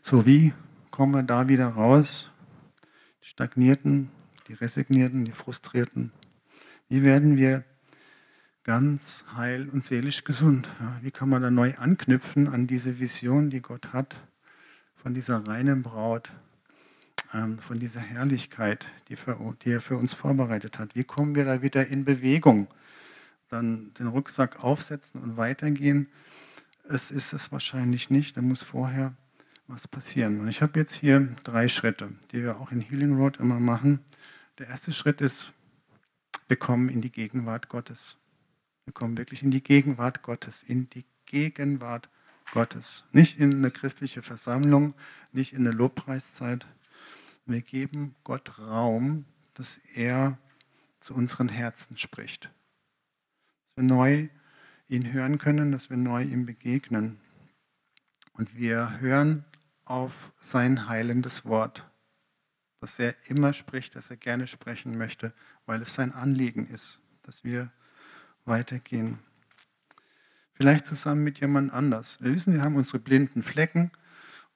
So, wie kommen wir da wieder raus? Die Stagnierten, die Resignierten, die Frustrierten. Wie werden wir ganz heil und seelisch gesund? Ja, wie kann man da neu anknüpfen an diese Vision, die Gott hat, von dieser reinen Braut, ähm, von dieser Herrlichkeit, die, für, die er für uns vorbereitet hat? Wie kommen wir da wieder in Bewegung? Dann den Rucksack aufsetzen und weitergehen. Es ist es wahrscheinlich nicht. Da muss vorher was passieren. Und ich habe jetzt hier drei Schritte, die wir auch in Healing Road immer machen. Der erste Schritt ist, wir kommen in die Gegenwart Gottes. Wir kommen wirklich in die Gegenwart Gottes, in die Gegenwart Gottes. Nicht in eine christliche Versammlung, nicht in eine Lobpreiszeit. Wir geben Gott Raum, dass er zu unseren Herzen spricht. Dass wir neu ihn hören können, dass wir neu ihm begegnen. Und wir hören auf sein heilendes Wort, dass er immer spricht, dass er gerne sprechen möchte, weil es sein Anliegen ist, dass wir weitergehen. Vielleicht zusammen mit jemand anders. Wir wissen, wir haben unsere blinden Flecken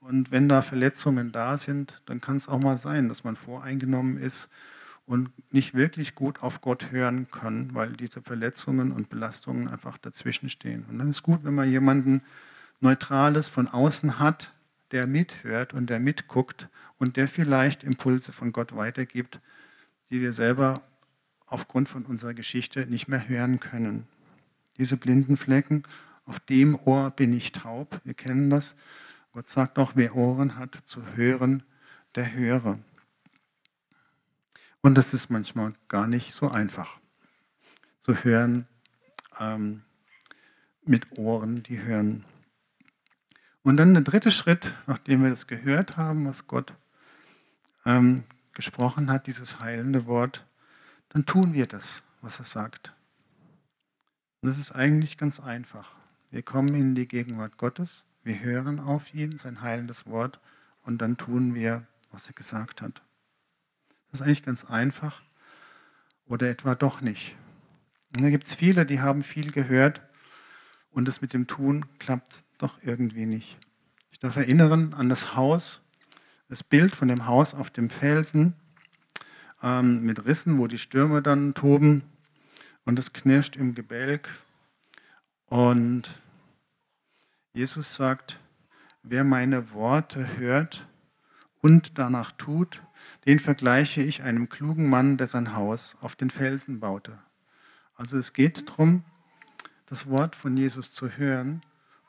und wenn da Verletzungen da sind, dann kann es auch mal sein, dass man voreingenommen ist und nicht wirklich gut auf Gott hören kann, weil diese Verletzungen und Belastungen einfach dazwischen stehen. Und dann ist gut, wenn man jemanden Neutrales von außen hat, der mithört und der mitguckt und der vielleicht Impulse von Gott weitergibt, die wir selber aufgrund von unserer Geschichte nicht mehr hören können. Diese blinden Flecken, auf dem Ohr bin ich taub, wir kennen das. Gott sagt auch, wer Ohren hat zu hören, der höre. Und das ist manchmal gar nicht so einfach zu hören ähm, mit Ohren, die hören. Und dann der dritte Schritt, nachdem wir das gehört haben, was Gott ähm, gesprochen hat, dieses heilende Wort, dann tun wir das, was er sagt. Und das ist eigentlich ganz einfach. Wir kommen in die Gegenwart Gottes, wir hören auf ihn, sein heilendes Wort, und dann tun wir, was er gesagt hat. Das ist eigentlich ganz einfach oder etwa doch nicht. Und da gibt es viele, die haben viel gehört und das mit dem Tun klappt doch irgendwie nicht. Ich darf erinnern an das Haus, das Bild von dem Haus auf dem Felsen ähm, mit Rissen, wo die Stürme dann toben und es knirscht im Gebälk. Und Jesus sagt, wer meine Worte hört und danach tut, den vergleiche ich einem klugen Mann, der sein Haus auf den Felsen baute. Also es geht darum, das Wort von Jesus zu hören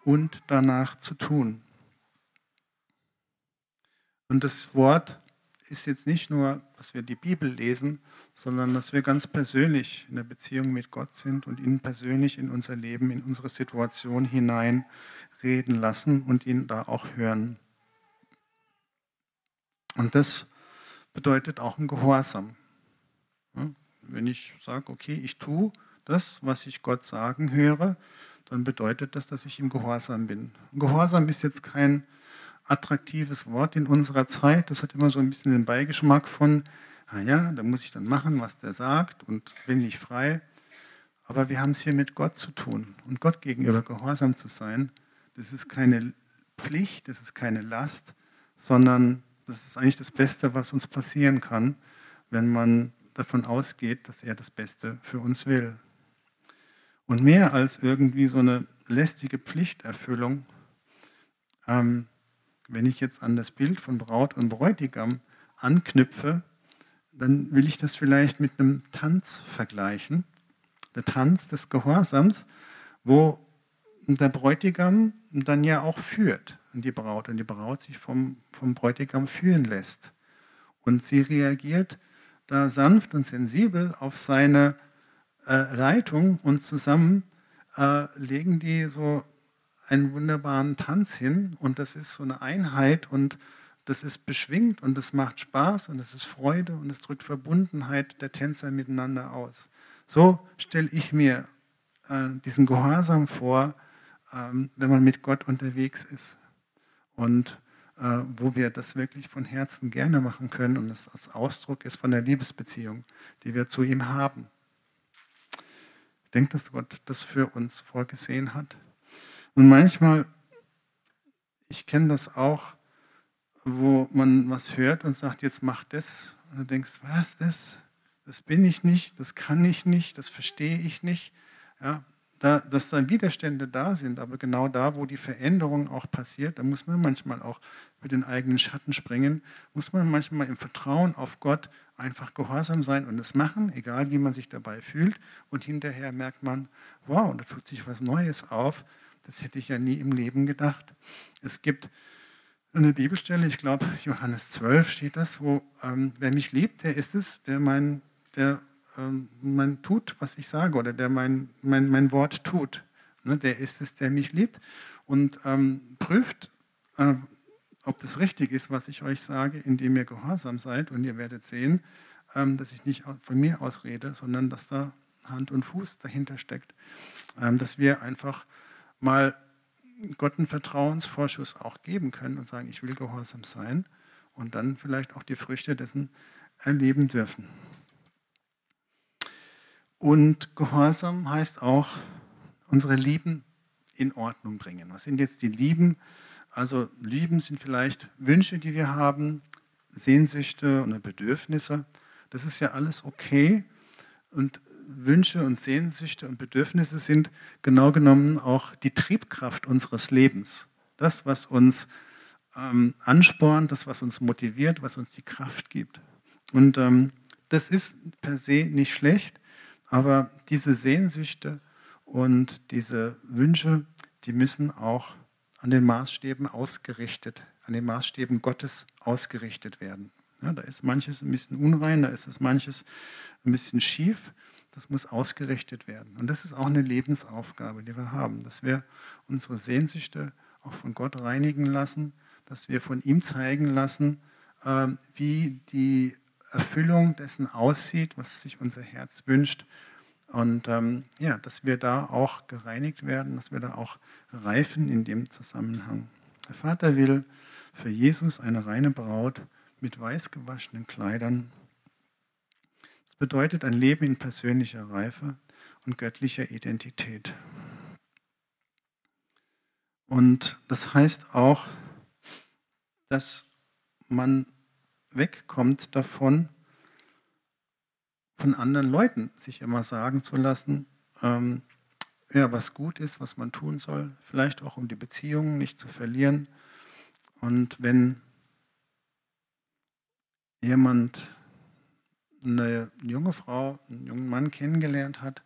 und danach zu tun. Und das Wort ist jetzt nicht nur, dass wir die Bibel lesen, sondern dass wir ganz persönlich in der Beziehung mit Gott sind und ihn persönlich in unser Leben, in unsere Situation hinein reden lassen und ihn da auch hören. Und das bedeutet auch ein Gehorsam. Wenn ich sage, okay, ich tue das, was ich Gott sagen höre, dann bedeutet das, dass ich im Gehorsam bin. Gehorsam ist jetzt kein attraktives Wort in unserer Zeit. Das hat immer so ein bisschen den Beigeschmack von, naja, da muss ich dann machen, was der sagt und bin ich frei. Aber wir haben es hier mit Gott zu tun. Und Gott gegenüber gehorsam zu sein, das ist keine Pflicht, das ist keine Last, sondern das ist eigentlich das Beste, was uns passieren kann, wenn man davon ausgeht, dass er das Beste für uns will. Und mehr als irgendwie so eine lästige Pflichterfüllung, ähm, wenn ich jetzt an das Bild von Braut und Bräutigam anknüpfe, dann will ich das vielleicht mit einem Tanz vergleichen. Der Tanz des Gehorsams, wo der Bräutigam dann ja auch führt und die Braut und die Braut sich vom, vom Bräutigam führen lässt. Und sie reagiert da sanft und sensibel auf seine äh, Leitung und zusammen äh, legen die so einen wunderbaren Tanz hin und das ist so eine Einheit und das ist beschwingt und das macht Spaß und es ist Freude und es drückt Verbundenheit der Tänzer miteinander aus. So stelle ich mir äh, diesen Gehorsam vor, ähm, wenn man mit Gott unterwegs ist und äh, wo wir das wirklich von Herzen gerne machen können und es als Ausdruck ist von der Liebesbeziehung, die wir zu ihm haben. Ich denke, dass Gott das für uns vorgesehen hat. Und manchmal, ich kenne das auch, wo man was hört und sagt, jetzt mach das. Und du denkst, was das? Das bin ich nicht, das kann ich nicht, das verstehe ich nicht. Ja, da, dass da Widerstände da sind, aber genau da, wo die Veränderung auch passiert, da muss man manchmal auch mit den eigenen Schatten springen, muss man manchmal im Vertrauen auf Gott einfach gehorsam sein und es machen, egal wie man sich dabei fühlt. Und hinterher merkt man, wow, da tut sich was Neues auf. Das hätte ich ja nie im Leben gedacht. Es gibt eine Bibelstelle, ich glaube Johannes 12 steht das, wo ähm, wer mich liebt, der ist es, der mein, der man tut, was ich sage oder der mein, mein, mein Wort tut. Ne, der ist es, der mich liebt und ähm, prüft, äh, ob das richtig ist, was ich euch sage, indem ihr gehorsam seid und ihr werdet sehen, ähm, dass ich nicht von mir aus rede, sondern dass da Hand und Fuß dahinter steckt. Ähm, dass wir einfach mal Gott einen Vertrauensvorschuss auch geben können und sagen, ich will gehorsam sein und dann vielleicht auch die Früchte dessen erleben dürfen. Und Gehorsam heißt auch, unsere Lieben in Ordnung bringen. Was sind jetzt die Lieben? Also Lieben sind vielleicht Wünsche, die wir haben, Sehnsüchte oder Bedürfnisse. Das ist ja alles okay. Und Wünsche und Sehnsüchte und Bedürfnisse sind genau genommen auch die Triebkraft unseres Lebens. Das, was uns ähm, anspornt, das, was uns motiviert, was uns die Kraft gibt. Und ähm, das ist per se nicht schlecht. Aber diese Sehnsüchte und diese Wünsche, die müssen auch an den Maßstäben ausgerichtet, an den Maßstäben Gottes ausgerichtet werden. Ja, da ist manches ein bisschen unrein, da ist es manches ein bisschen schief. Das muss ausgerichtet werden. Und das ist auch eine Lebensaufgabe, die wir haben, dass wir unsere Sehnsüchte auch von Gott reinigen lassen, dass wir von ihm zeigen lassen, ähm, wie die Erfüllung dessen aussieht, was sich unser Herz wünscht. Und ähm, ja, dass wir da auch gereinigt werden, dass wir da auch reifen in dem Zusammenhang. Der Vater will für Jesus eine reine Braut mit weiß gewaschenen Kleidern. Das bedeutet ein Leben in persönlicher Reife und göttlicher Identität. Und das heißt auch, dass man wegkommt davon, von anderen Leuten sich immer sagen zu lassen, ähm, ja, was gut ist, was man tun soll, vielleicht auch um die Beziehungen nicht zu verlieren. Und wenn jemand eine junge Frau, einen jungen Mann kennengelernt hat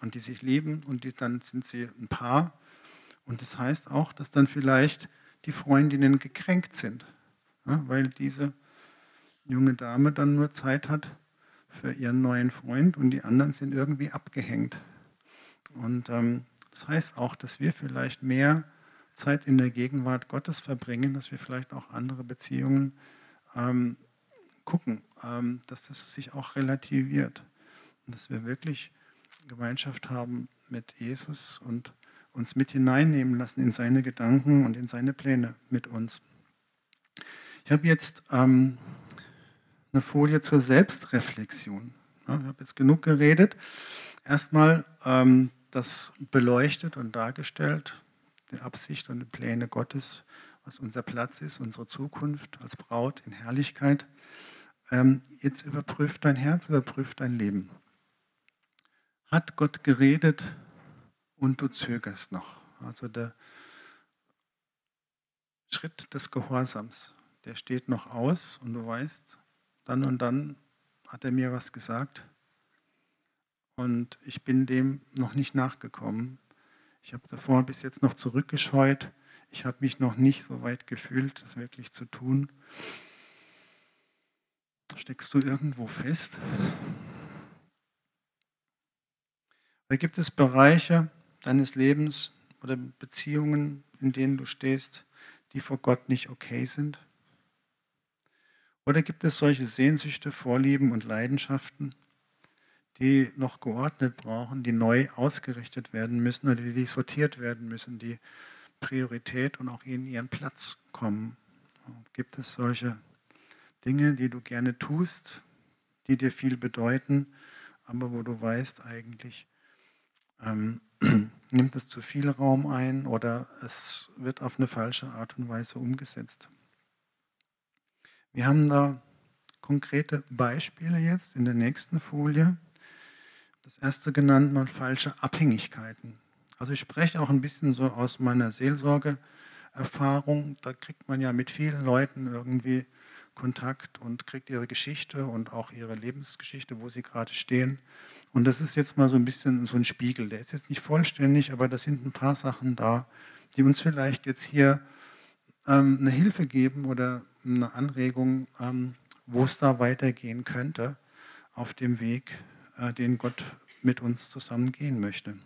und die sich lieben und die, dann sind sie ein Paar. Und das heißt auch, dass dann vielleicht die Freundinnen gekränkt sind, ja, weil diese junge Dame dann nur Zeit hat für ihren neuen Freund und die anderen sind irgendwie abgehängt. Und ähm, das heißt auch, dass wir vielleicht mehr Zeit in der Gegenwart Gottes verbringen, dass wir vielleicht auch andere Beziehungen ähm, gucken, ähm, dass das sich auch relativiert dass wir wirklich Gemeinschaft haben mit Jesus und uns mit hineinnehmen lassen in seine Gedanken und in seine Pläne mit uns. Ich habe jetzt ähm, eine Folie zur Selbstreflexion. Ja, ich habe jetzt genug geredet. Erstmal ähm, das beleuchtet und dargestellt, die Absicht und die Pläne Gottes, was unser Platz ist, unsere Zukunft als Braut in Herrlichkeit. Ähm, jetzt überprüft dein Herz, überprüft dein Leben. Hat Gott geredet und du zögerst noch? Also der Schritt des Gehorsams, der steht noch aus und du weißt, dann und dann hat er mir was gesagt. Und ich bin dem noch nicht nachgekommen. Ich habe davor bis jetzt noch zurückgescheut. Ich habe mich noch nicht so weit gefühlt, das wirklich zu tun. Steckst du irgendwo fest? Oder gibt es Bereiche deines Lebens oder Beziehungen, in denen du stehst, die vor Gott nicht okay sind? Oder gibt es solche Sehnsüchte, Vorlieben und Leidenschaften, die noch geordnet brauchen, die neu ausgerichtet werden müssen oder die sortiert werden müssen, die Priorität und auch in ihren Platz kommen? Gibt es solche Dinge, die du gerne tust, die dir viel bedeuten, aber wo du weißt eigentlich, ähm, [clears throat] nimmt es zu viel Raum ein oder es wird auf eine falsche Art und Weise umgesetzt. Wir haben da konkrete Beispiele jetzt in der nächsten Folie. Das erste genannt man falsche Abhängigkeiten. Also ich spreche auch ein bisschen so aus meiner Seelsorgeerfahrung. Da kriegt man ja mit vielen Leuten irgendwie Kontakt und kriegt ihre Geschichte und auch ihre Lebensgeschichte, wo sie gerade stehen. Und das ist jetzt mal so ein bisschen so ein Spiegel. Der ist jetzt nicht vollständig, aber da sind ein paar Sachen da, die uns vielleicht jetzt hier ähm, eine Hilfe geben oder eine Anregung, ähm, wo es da weitergehen könnte auf dem Weg, äh, den Gott mit uns zusammen gehen möchte.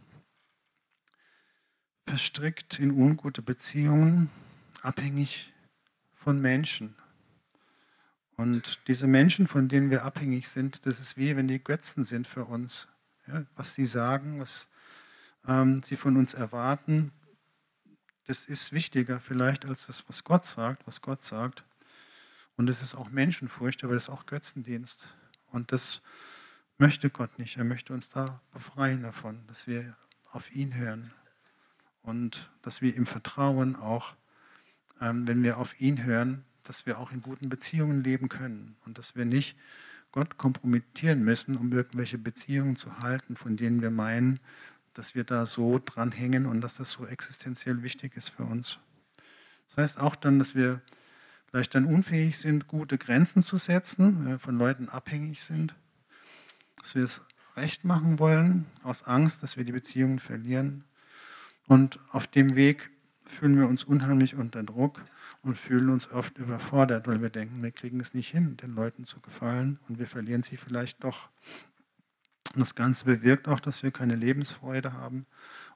Verstrickt in ungute Beziehungen, abhängig von Menschen. Und diese Menschen, von denen wir abhängig sind, das ist wie wenn die Götzen sind für uns. Ja, was sie sagen, was ähm, sie von uns erwarten, das ist wichtiger vielleicht als das, was Gott sagt, was Gott sagt. Und es ist auch Menschenfurcht, aber das ist auch Götzendienst. Und das möchte Gott nicht. Er möchte uns da befreien davon, dass wir auf ihn hören und dass wir im Vertrauen auch, ähm, wenn wir auf ihn hören, dass wir auch in guten Beziehungen leben können und dass wir nicht Gott kompromittieren müssen, um irgendwelche Beziehungen zu halten, von denen wir meinen, dass wir da so dran hängen und dass das so existenziell wichtig ist für uns. Das heißt auch dann, dass wir vielleicht dann unfähig sind, gute Grenzen zu setzen, von Leuten abhängig sind, dass wir es recht machen wollen, aus Angst, dass wir die Beziehungen verlieren. Und auf dem Weg fühlen wir uns unheimlich unter Druck und fühlen uns oft überfordert, weil wir denken, wir kriegen es nicht hin, den Leuten zu gefallen und wir verlieren sie vielleicht doch. Und das Ganze bewirkt auch, dass wir keine Lebensfreude haben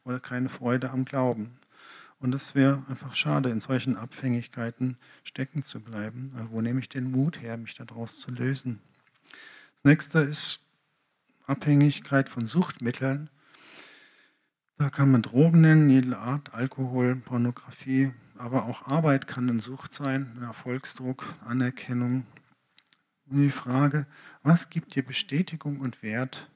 oder keine Freude am Glauben. Und es wäre einfach schade, in solchen Abhängigkeiten stecken zu bleiben. Wo nehme ich den Mut her, mich daraus zu lösen? Das nächste ist Abhängigkeit von Suchtmitteln. Da kann man Drogen nennen, jede Art, Alkohol, Pornografie, aber auch Arbeit kann eine Sucht sein, ein Erfolgsdruck, Anerkennung. Die Frage, was gibt dir Bestätigung und Wert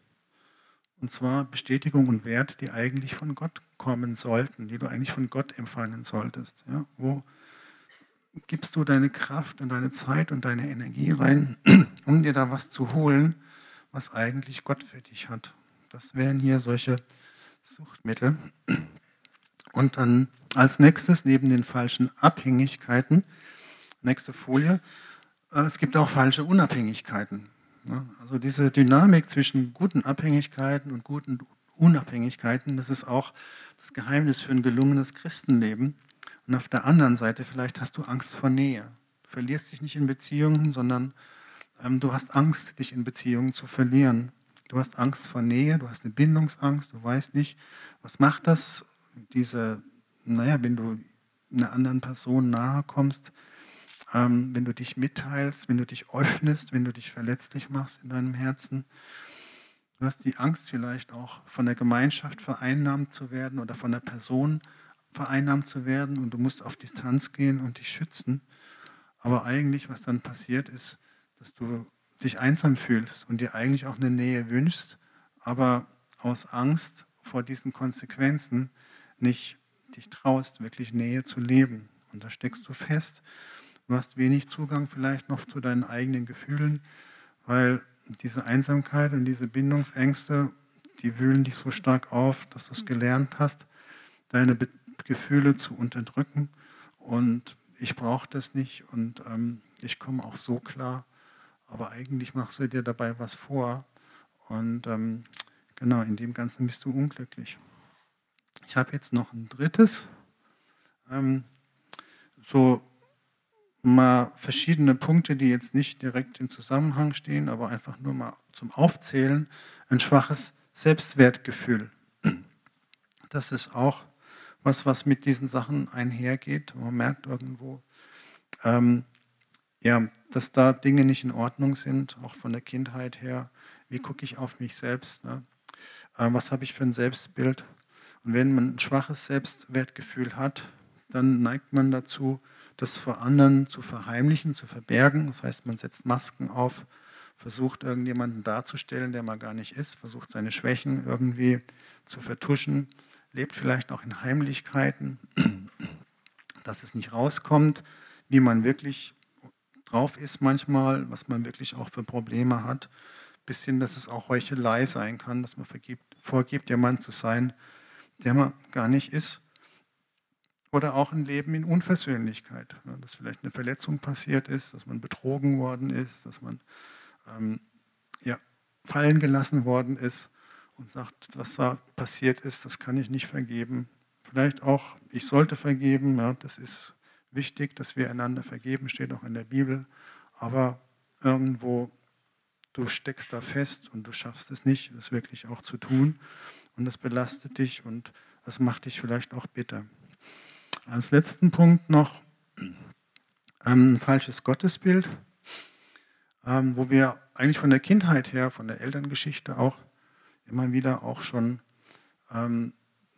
und zwar Bestätigung und Wert, die eigentlich von Gott kommen sollten, die du eigentlich von Gott empfangen solltest. Ja? Wo gibst du deine Kraft und deine Zeit und deine Energie rein, [clears throat] um dir da was zu holen, was eigentlich Gott für dich hat? Das wären hier solche Suchtmittel. Und dann als nächstes, neben den falschen Abhängigkeiten, nächste Folie, äh, es gibt auch falsche Unabhängigkeiten. Ne? Also diese Dynamik zwischen guten Abhängigkeiten und guten Unabhängigkeiten, das ist auch das Geheimnis für ein gelungenes Christenleben. Und auf der anderen Seite, vielleicht hast du Angst vor Nähe. Du verlierst dich nicht in Beziehungen, sondern ähm, du hast Angst, dich in Beziehungen zu verlieren. Du hast Angst vor Nähe, du hast eine Bindungsangst, du weißt nicht, was macht das, diese, naja, wenn du einer anderen Person nahe kommst, ähm, wenn du dich mitteilst, wenn du dich öffnest, wenn du dich verletzlich machst in deinem Herzen. Du hast die Angst vielleicht auch von der Gemeinschaft vereinnahmt zu werden oder von der Person vereinnahmt zu werden und du musst auf Distanz gehen und dich schützen. Aber eigentlich, was dann passiert, ist, dass du dich einsam fühlst und dir eigentlich auch eine Nähe wünschst, aber aus Angst vor diesen Konsequenzen nicht dich traust, wirklich Nähe zu leben. Und da steckst du fest Du hast wenig Zugang vielleicht noch zu deinen eigenen Gefühlen, weil diese Einsamkeit und diese Bindungsängste, die wühlen dich so stark auf, dass du es gelernt hast, deine Be Gefühle zu unterdrücken. Und ich brauche das nicht und ähm, ich komme auch so klar. aber eigentlich machst du dir dabei was vor. Und ähm, genau, in dem Ganzen bist du unglücklich. Ich habe jetzt noch ein drittes, ähm, so mal verschiedene Punkte, die jetzt nicht direkt im Zusammenhang stehen, aber einfach nur mal zum Aufzählen. Ein schwaches Selbstwertgefühl. Das ist auch was, was mit diesen Sachen einhergeht. Man merkt irgendwo, ähm, ja, dass da Dinge nicht in Ordnung sind, auch von der Kindheit her. Wie gucke ich auf mich selbst? Ne? Ähm, was habe ich für ein Selbstbild? Und wenn man ein schwaches Selbstwertgefühl hat, dann neigt man dazu, das vor anderen zu verheimlichen, zu verbergen. Das heißt, man setzt Masken auf, versucht irgendjemanden darzustellen, der man gar nicht ist, versucht seine Schwächen irgendwie zu vertuschen, lebt vielleicht auch in Heimlichkeiten, [clears throat] dass es nicht rauskommt, wie man wirklich drauf ist manchmal, was man wirklich auch für Probleme hat, bis hin, dass es auch Heuchelei sein kann, dass man vergibt, vorgibt, jemand zu sein, der man gar nicht ist. Oder auch ein Leben in Unversöhnlichkeit, dass vielleicht eine Verletzung passiert ist, dass man betrogen worden ist, dass man ähm, ja, fallen gelassen worden ist und sagt, was da passiert ist, das kann ich nicht vergeben. Vielleicht auch, ich sollte vergeben, ja, das ist wichtig, dass wir einander vergeben, steht auch in der Bibel. Aber irgendwo, du steckst da fest und du schaffst es nicht, das wirklich auch zu tun. Und das belastet dich und das macht dich vielleicht auch bitter. Als letzten Punkt noch ähm, ein falsches Gottesbild, ähm, wo wir eigentlich von der Kindheit her, von der Elterngeschichte auch immer wieder auch schon ähm,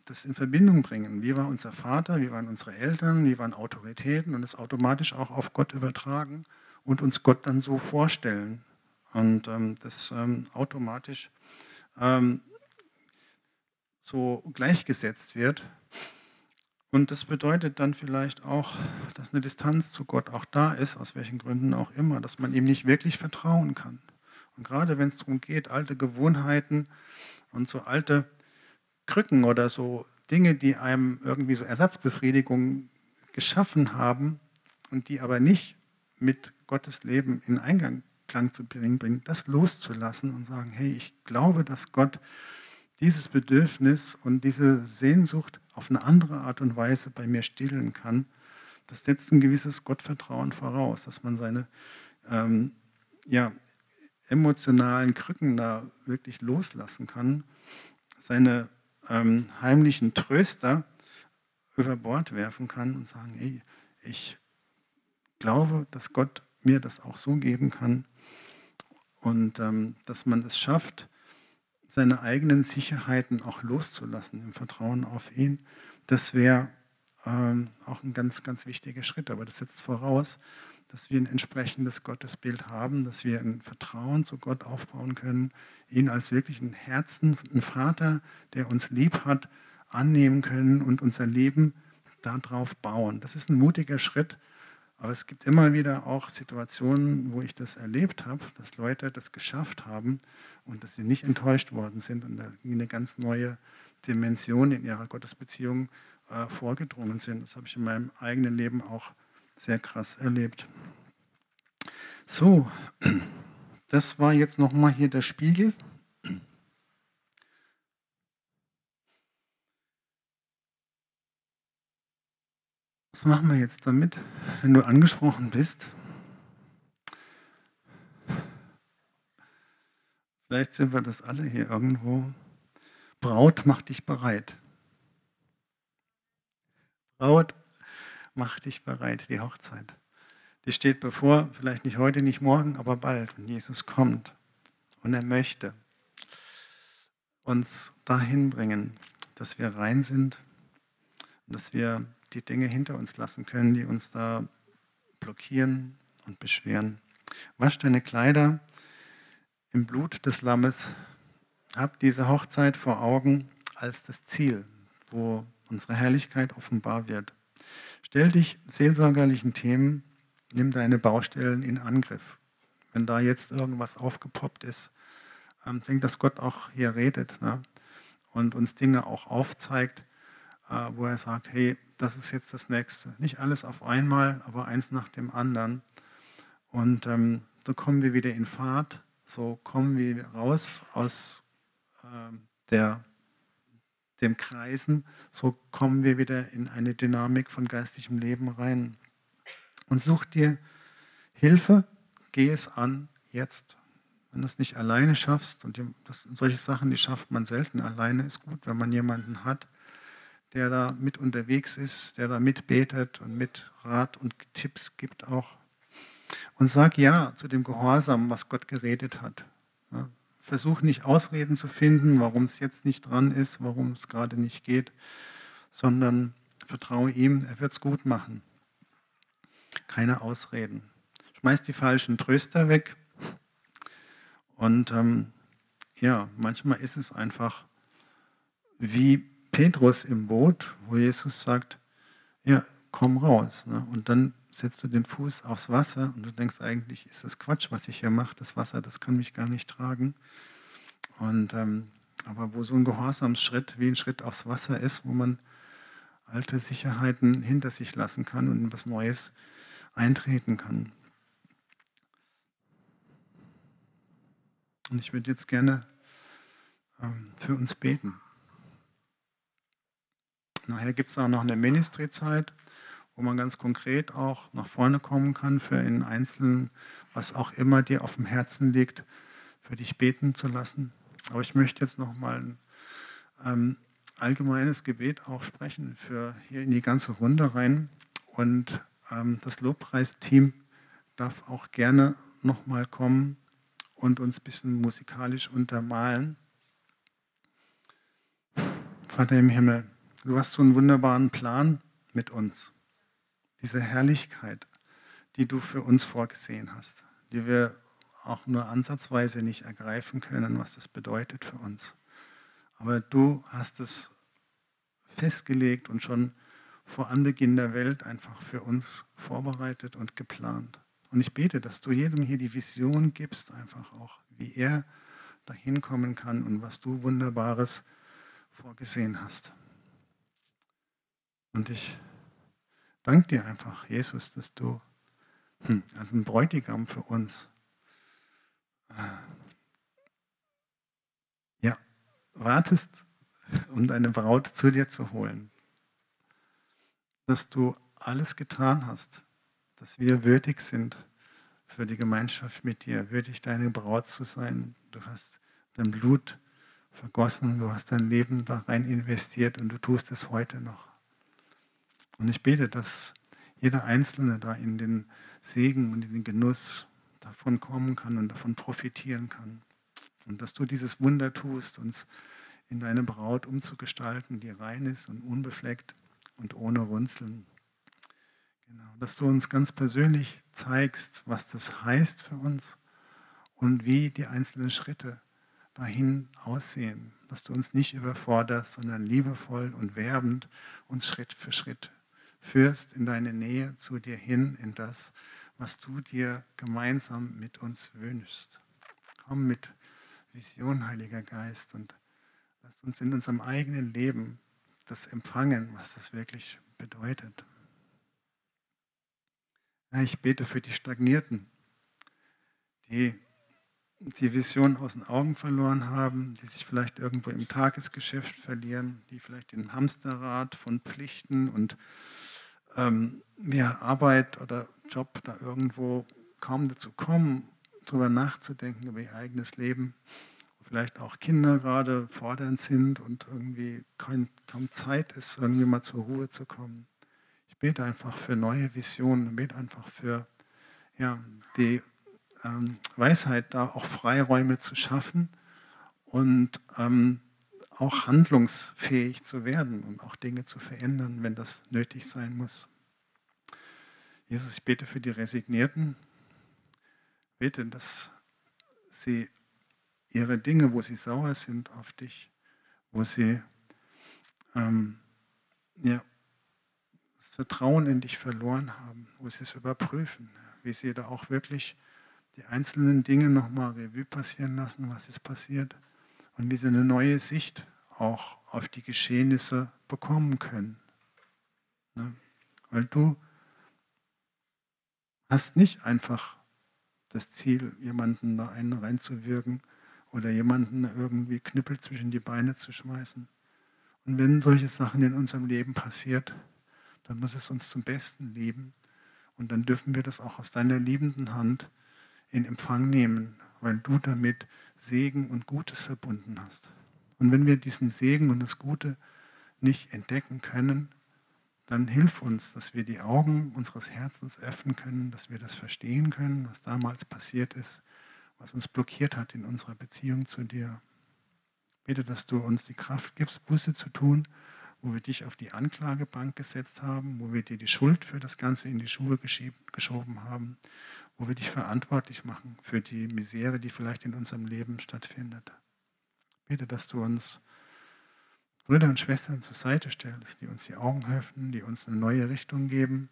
das in Verbindung bringen. Wie war unser Vater, wie waren unsere Eltern, wie waren Autoritäten und es automatisch auch auf Gott übertragen und uns Gott dann so vorstellen. Und das automatisch so gleichgesetzt wird. Und das bedeutet dann vielleicht auch, dass eine Distanz zu Gott auch da ist, aus welchen Gründen auch immer, dass man ihm nicht wirklich vertrauen kann. Und gerade wenn es darum geht, alte Gewohnheiten und so alte Krücken oder so Dinge, die einem irgendwie so Ersatzbefriedigung geschaffen haben und die aber nicht mit Gottes Leben in Einklang zu bringen, das loszulassen und sagen, hey, ich glaube, dass Gott dieses Bedürfnis und diese Sehnsucht auf eine andere Art und Weise bei mir stillen kann, das setzt ein gewisses Gottvertrauen voraus, dass man seine ähm, ja, emotionalen Krücken da wirklich loslassen kann, seine ähm, heimlichen Tröster über Bord werfen kann und sagen, hey, ich glaube, dass Gott mir das auch so geben kann und ähm, dass man es schafft, seine eigenen Sicherheiten auch loszulassen im Vertrauen auf ihn. Das wäre ähm, auch ein ganz, ganz wichtiger Schritt. Aber das setzt voraus, dass wir ein entsprechendes Gottesbild haben, dass wir ein Vertrauen zu Gott aufbauen können, ihn als wirklich ein Herzen, ein Vater, der uns lieb hat, annehmen können und unser Leben darauf bauen. Das ist ein mutiger Schritt, aber es gibt immer wieder auch Situationen, wo ich das erlebt habe, dass Leute das geschafft haben und dass sie nicht enttäuscht worden sind und eine ganz neue Dimension in ihrer Gottesbeziehung äh, vorgedrungen sind. Das habe ich in meinem eigenen Leben auch sehr krass erlebt. So, [clears throat] das war jetzt nochmal hier der Spiegel. Was machen wir jetzt damit, wenn du angesprochen bist? Vielleicht sind wir das alle hier irgendwo. Braut, mach dich bereit. Braut, mach dich bereit, die Hochzeit. Die steht bevor, vielleicht nicht heute, nicht morgen, aber bald, wenn Jesus kommt. Und er möchte uns dahin bringen, dass wir rein sind dass wir die Dinge hinter uns lassen können, die uns da blockieren und beschweren. Wasch deine Kleider im Blut des Lammes. Hab diese Hochzeit vor Augen als das Ziel, wo unsere Herrlichkeit offenbar wird. Stell dich seelsorgerlichen Themen, nimm deine Baustellen in Angriff. Wenn da jetzt irgendwas aufgepoppt ist, ähm, denk, dass Gott auch hier redet ne? und uns Dinge auch aufzeigt, wo er sagt, hey, das ist jetzt das Nächste. Nicht alles auf einmal, aber eins nach dem anderen. Und ähm, so kommen wir wieder in Fahrt, so kommen wir raus aus äh, der, dem Kreisen, so kommen wir wieder in eine Dynamik von geistigem Leben rein. Und such dir Hilfe, geh es an jetzt. Wenn du es nicht alleine schaffst, und das, solche Sachen, die schafft man selten alleine, ist gut, wenn man jemanden hat, der da mit unterwegs ist, der da mitbetet und mit Rat und Tipps gibt auch. Und sag Ja zu dem Gehorsam, was Gott geredet hat. Versuch nicht Ausreden zu finden, warum es jetzt nicht dran ist, warum es gerade nicht geht, sondern vertraue ihm, er wird es gut machen. Keine Ausreden. Schmeiß die falschen Tröster weg und ähm, ja, manchmal ist es einfach wie Petrus im Boot, wo Jesus sagt, ja, komm raus. Ne? Und dann setzt du den Fuß aufs Wasser und du denkst eigentlich, ist das Quatsch, was ich hier mache. Das Wasser, das kann mich gar nicht tragen. Und ähm, aber wo so ein Gehorsamsschritt wie ein Schritt aufs Wasser ist, wo man alte Sicherheiten hinter sich lassen kann und in was Neues eintreten kann. Und ich würde jetzt gerne ähm, für uns beten. Nachher gibt es auch noch eine Ministry-Zeit, wo man ganz konkret auch nach vorne kommen kann, für einen Einzelnen, was auch immer dir auf dem Herzen liegt, für dich beten zu lassen. Aber ich möchte jetzt noch mal ein ähm, allgemeines Gebet auch sprechen für hier in die ganze Runde rein. Und ähm, das Lobpreisteam darf auch gerne noch mal kommen und uns ein bisschen musikalisch untermalen. Vater im Himmel, du hast so einen wunderbaren Plan mit uns. Diese Herrlichkeit, die du für uns vorgesehen hast, die wir auch nur ansatzweise nicht ergreifen können, was das bedeutet für uns. Aber du hast es festgelegt und schon vor Anbeginn der Welt einfach für uns vorbereitet und geplant. Und ich bete, dass du jedem hier die Vision gibst, einfach auch, wie er dahin kommen kann und was du Wunderbares vorgesehen hast. Und ich danke dir einfach, Jesus, dass du hm, als ein Bräutigam für uns äh, ja, wartest, um deine Braut zu dir zu holen. Dass du alles getan hast, dass wir würdig sind für die Gemeinschaft mit dir, würdig deine Braut zu sein. Du hast dein Blut vergossen, du hast dein Leben da rein investiert und du tust es heute noch. Und ich bete, dass jeder Einzelne da in den Segen und in den Genuss davon kommen kann und davon profitieren kann. Und dass du dieses Wunder tust, uns in deine Braut umzugestalten, die rein ist und unbefleckt und ohne Runzeln. Genau, dass du uns ganz persönlich zeigst, was das heißt für uns und wie die einzelnen Schritte dahin aussehen. Dass du uns nicht überforderst, sondern liebevoll und werbend uns Schritt für Schritt führst in deine Nähe zu dir hin, in das, was du dir gemeinsam mit uns wünschst. Komm mit Vision, Heiliger Geist, und lass uns in unserem eigenen Leben das empfangen, was das wirklich bedeutet. Ja, ich bete für die Stagnierten, die die Vision aus den Augen verloren haben, die sich vielleicht irgendwo im Tagesgeschäft verlieren, die vielleicht den Hamsterrad von Pflichten und ähm, ja, Arbeit oder Job da irgendwo kaum dazu kommen, darüber nachzudenken, über ihr eigenes Leben. Vielleicht auch Kinder gerade fordernd sind und irgendwie kaum, kaum Zeit ist, irgendwie mal zur Ruhe zu kommen. Ich bete einfach für neue Visionen, bete einfach für ja, die ähm, Weisheit, da auch Freiräume zu schaffen und ähm, auch handlungsfähig zu werden und auch Dinge zu verändern, wenn das nötig sein muss. Jesus, ich bete für die Resignierten. Bete, dass sie ihre Dinge, wo sie sauer sind auf dich, wo sie ähm, ja, Vertrauen in dich verloren haben, wo sie es überprüfen, wie sie da auch wirklich die einzelnen Dinge nochmal Revue passieren lassen, was ist passiert und wie sie eine neue Sicht auch auf die Geschehnisse bekommen können. Ne? Weil du hast nicht einfach das Ziel, jemanden da einen reinzuwirken oder jemanden irgendwie Knüppel zwischen die Beine zu schmeißen. Und wenn solche Sachen in unserem Leben passiert, dann muss es uns zum Besten lieben. Und dann dürfen wir das auch aus deiner liebenden Hand in Empfang nehmen, weil du damit Segen und Gutes verbunden hast. Und wenn wir diesen Segen und das Gute nicht entdecken können, dann hilf uns, dass wir die Augen unseres Herzens öffnen können, dass wir das verstehen können, was damals passiert ist, was uns blockiert hat in unserer Beziehung zu dir. Bitte, dass du uns die Kraft gibst, Buße zu tun, wo wir dich auf die Anklagebank gesetzt haben, wo wir dir die Schuld für das Ganze in die Schuhe geschoben haben, wo wir dich verantwortlich machen für die Misere, die vielleicht in unserem Leben stattfindet. Bitte, dass du uns Brüder und Schwestern zur Seite stellst, die uns die Augen öffnen, die uns eine neue Richtung geben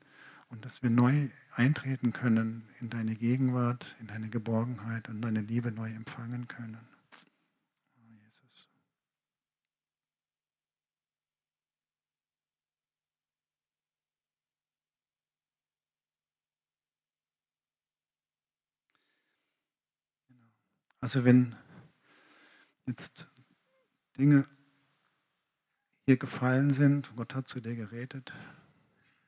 und dass wir neu eintreten können in deine Gegenwart, in deine Geborgenheit und deine Liebe neu empfangen können. Also wenn jetzt Dinge hier gefallen sind, Gott hat zu dir geredet,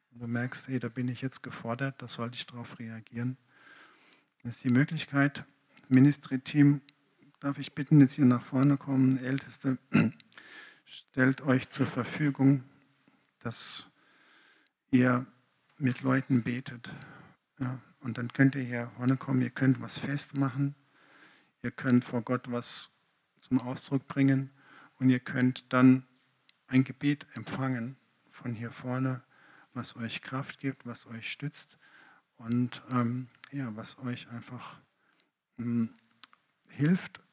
und du merkst, hey, da bin ich jetzt gefordert, da sollte ich darauf reagieren, dann ist die Möglichkeit, Ministry-Team, darf ich bitten, jetzt hier nach vorne kommen, Älteste, stellt euch zur Verfügung, dass ihr mit Leuten betet. Ja, und dann könnt ihr hier vorne kommen, ihr könnt was festmachen, ihr könnt vor Gott was zum Ausdruck bringen und ihr könnt dann ein Gebet empfangen von hier vorne, was euch Kraft gibt, was euch stützt und ähm, ja, was euch einfach ähm, hilft,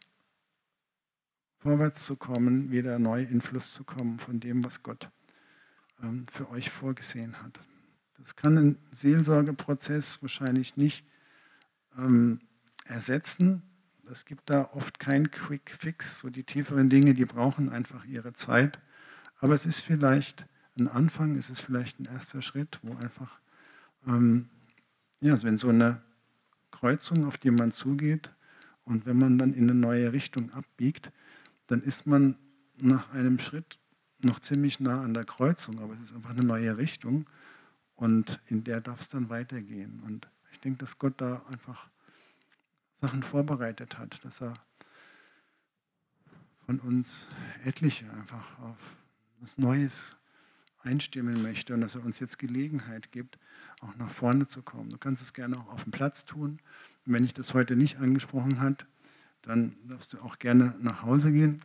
vorwärts zu kommen, wieder neu in Fluss zu kommen von dem, was Gott ähm, für euch vorgesehen hat. Das kann ein Seelsorgeprozess wahrscheinlich nicht ähm, ersetzen. Es gibt da oft keinen Quick Fix. So die tieferen Dinge, die brauchen einfach ihre Zeit. Aber es ist vielleicht ein Anfang, es ist vielleicht ein erster Schritt, wo einfach, ähm, ja, wenn so eine Kreuzung, auf die man zugeht und wenn man dann in eine neue Richtung abbiegt, dann ist man nach einem Schritt noch ziemlich nah an der Kreuzung, aber es ist einfach eine neue Richtung und in der darf es dann weitergehen. Und ich denke, dass Gott da einfach Sachen vorbereitet hat, dass er von uns etliche einfach auf was Neues einstimmen möchte und dass er uns jetzt Gelegenheit gibt, auch nach vorne zu kommen. Du kannst es gerne auch auf dem Platz tun. Und wenn ich das heute nicht angesprochen hat, dann darfst du auch gerne nach Hause gehen.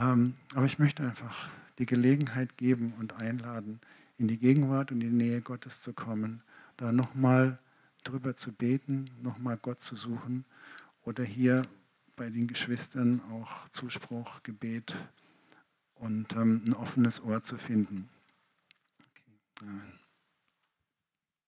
Ähm, aber ich möchte einfach die Gelegenheit geben und einladen, in die Gegenwart und in die Nähe Gottes zu kommen, da nochmal drüber zu beten, nochmal Gott zu suchen oder hier bei den Geschwistern auch Zuspruch, Gebet und ähm, ein offenes Ohr zu finden. Okay. Amen.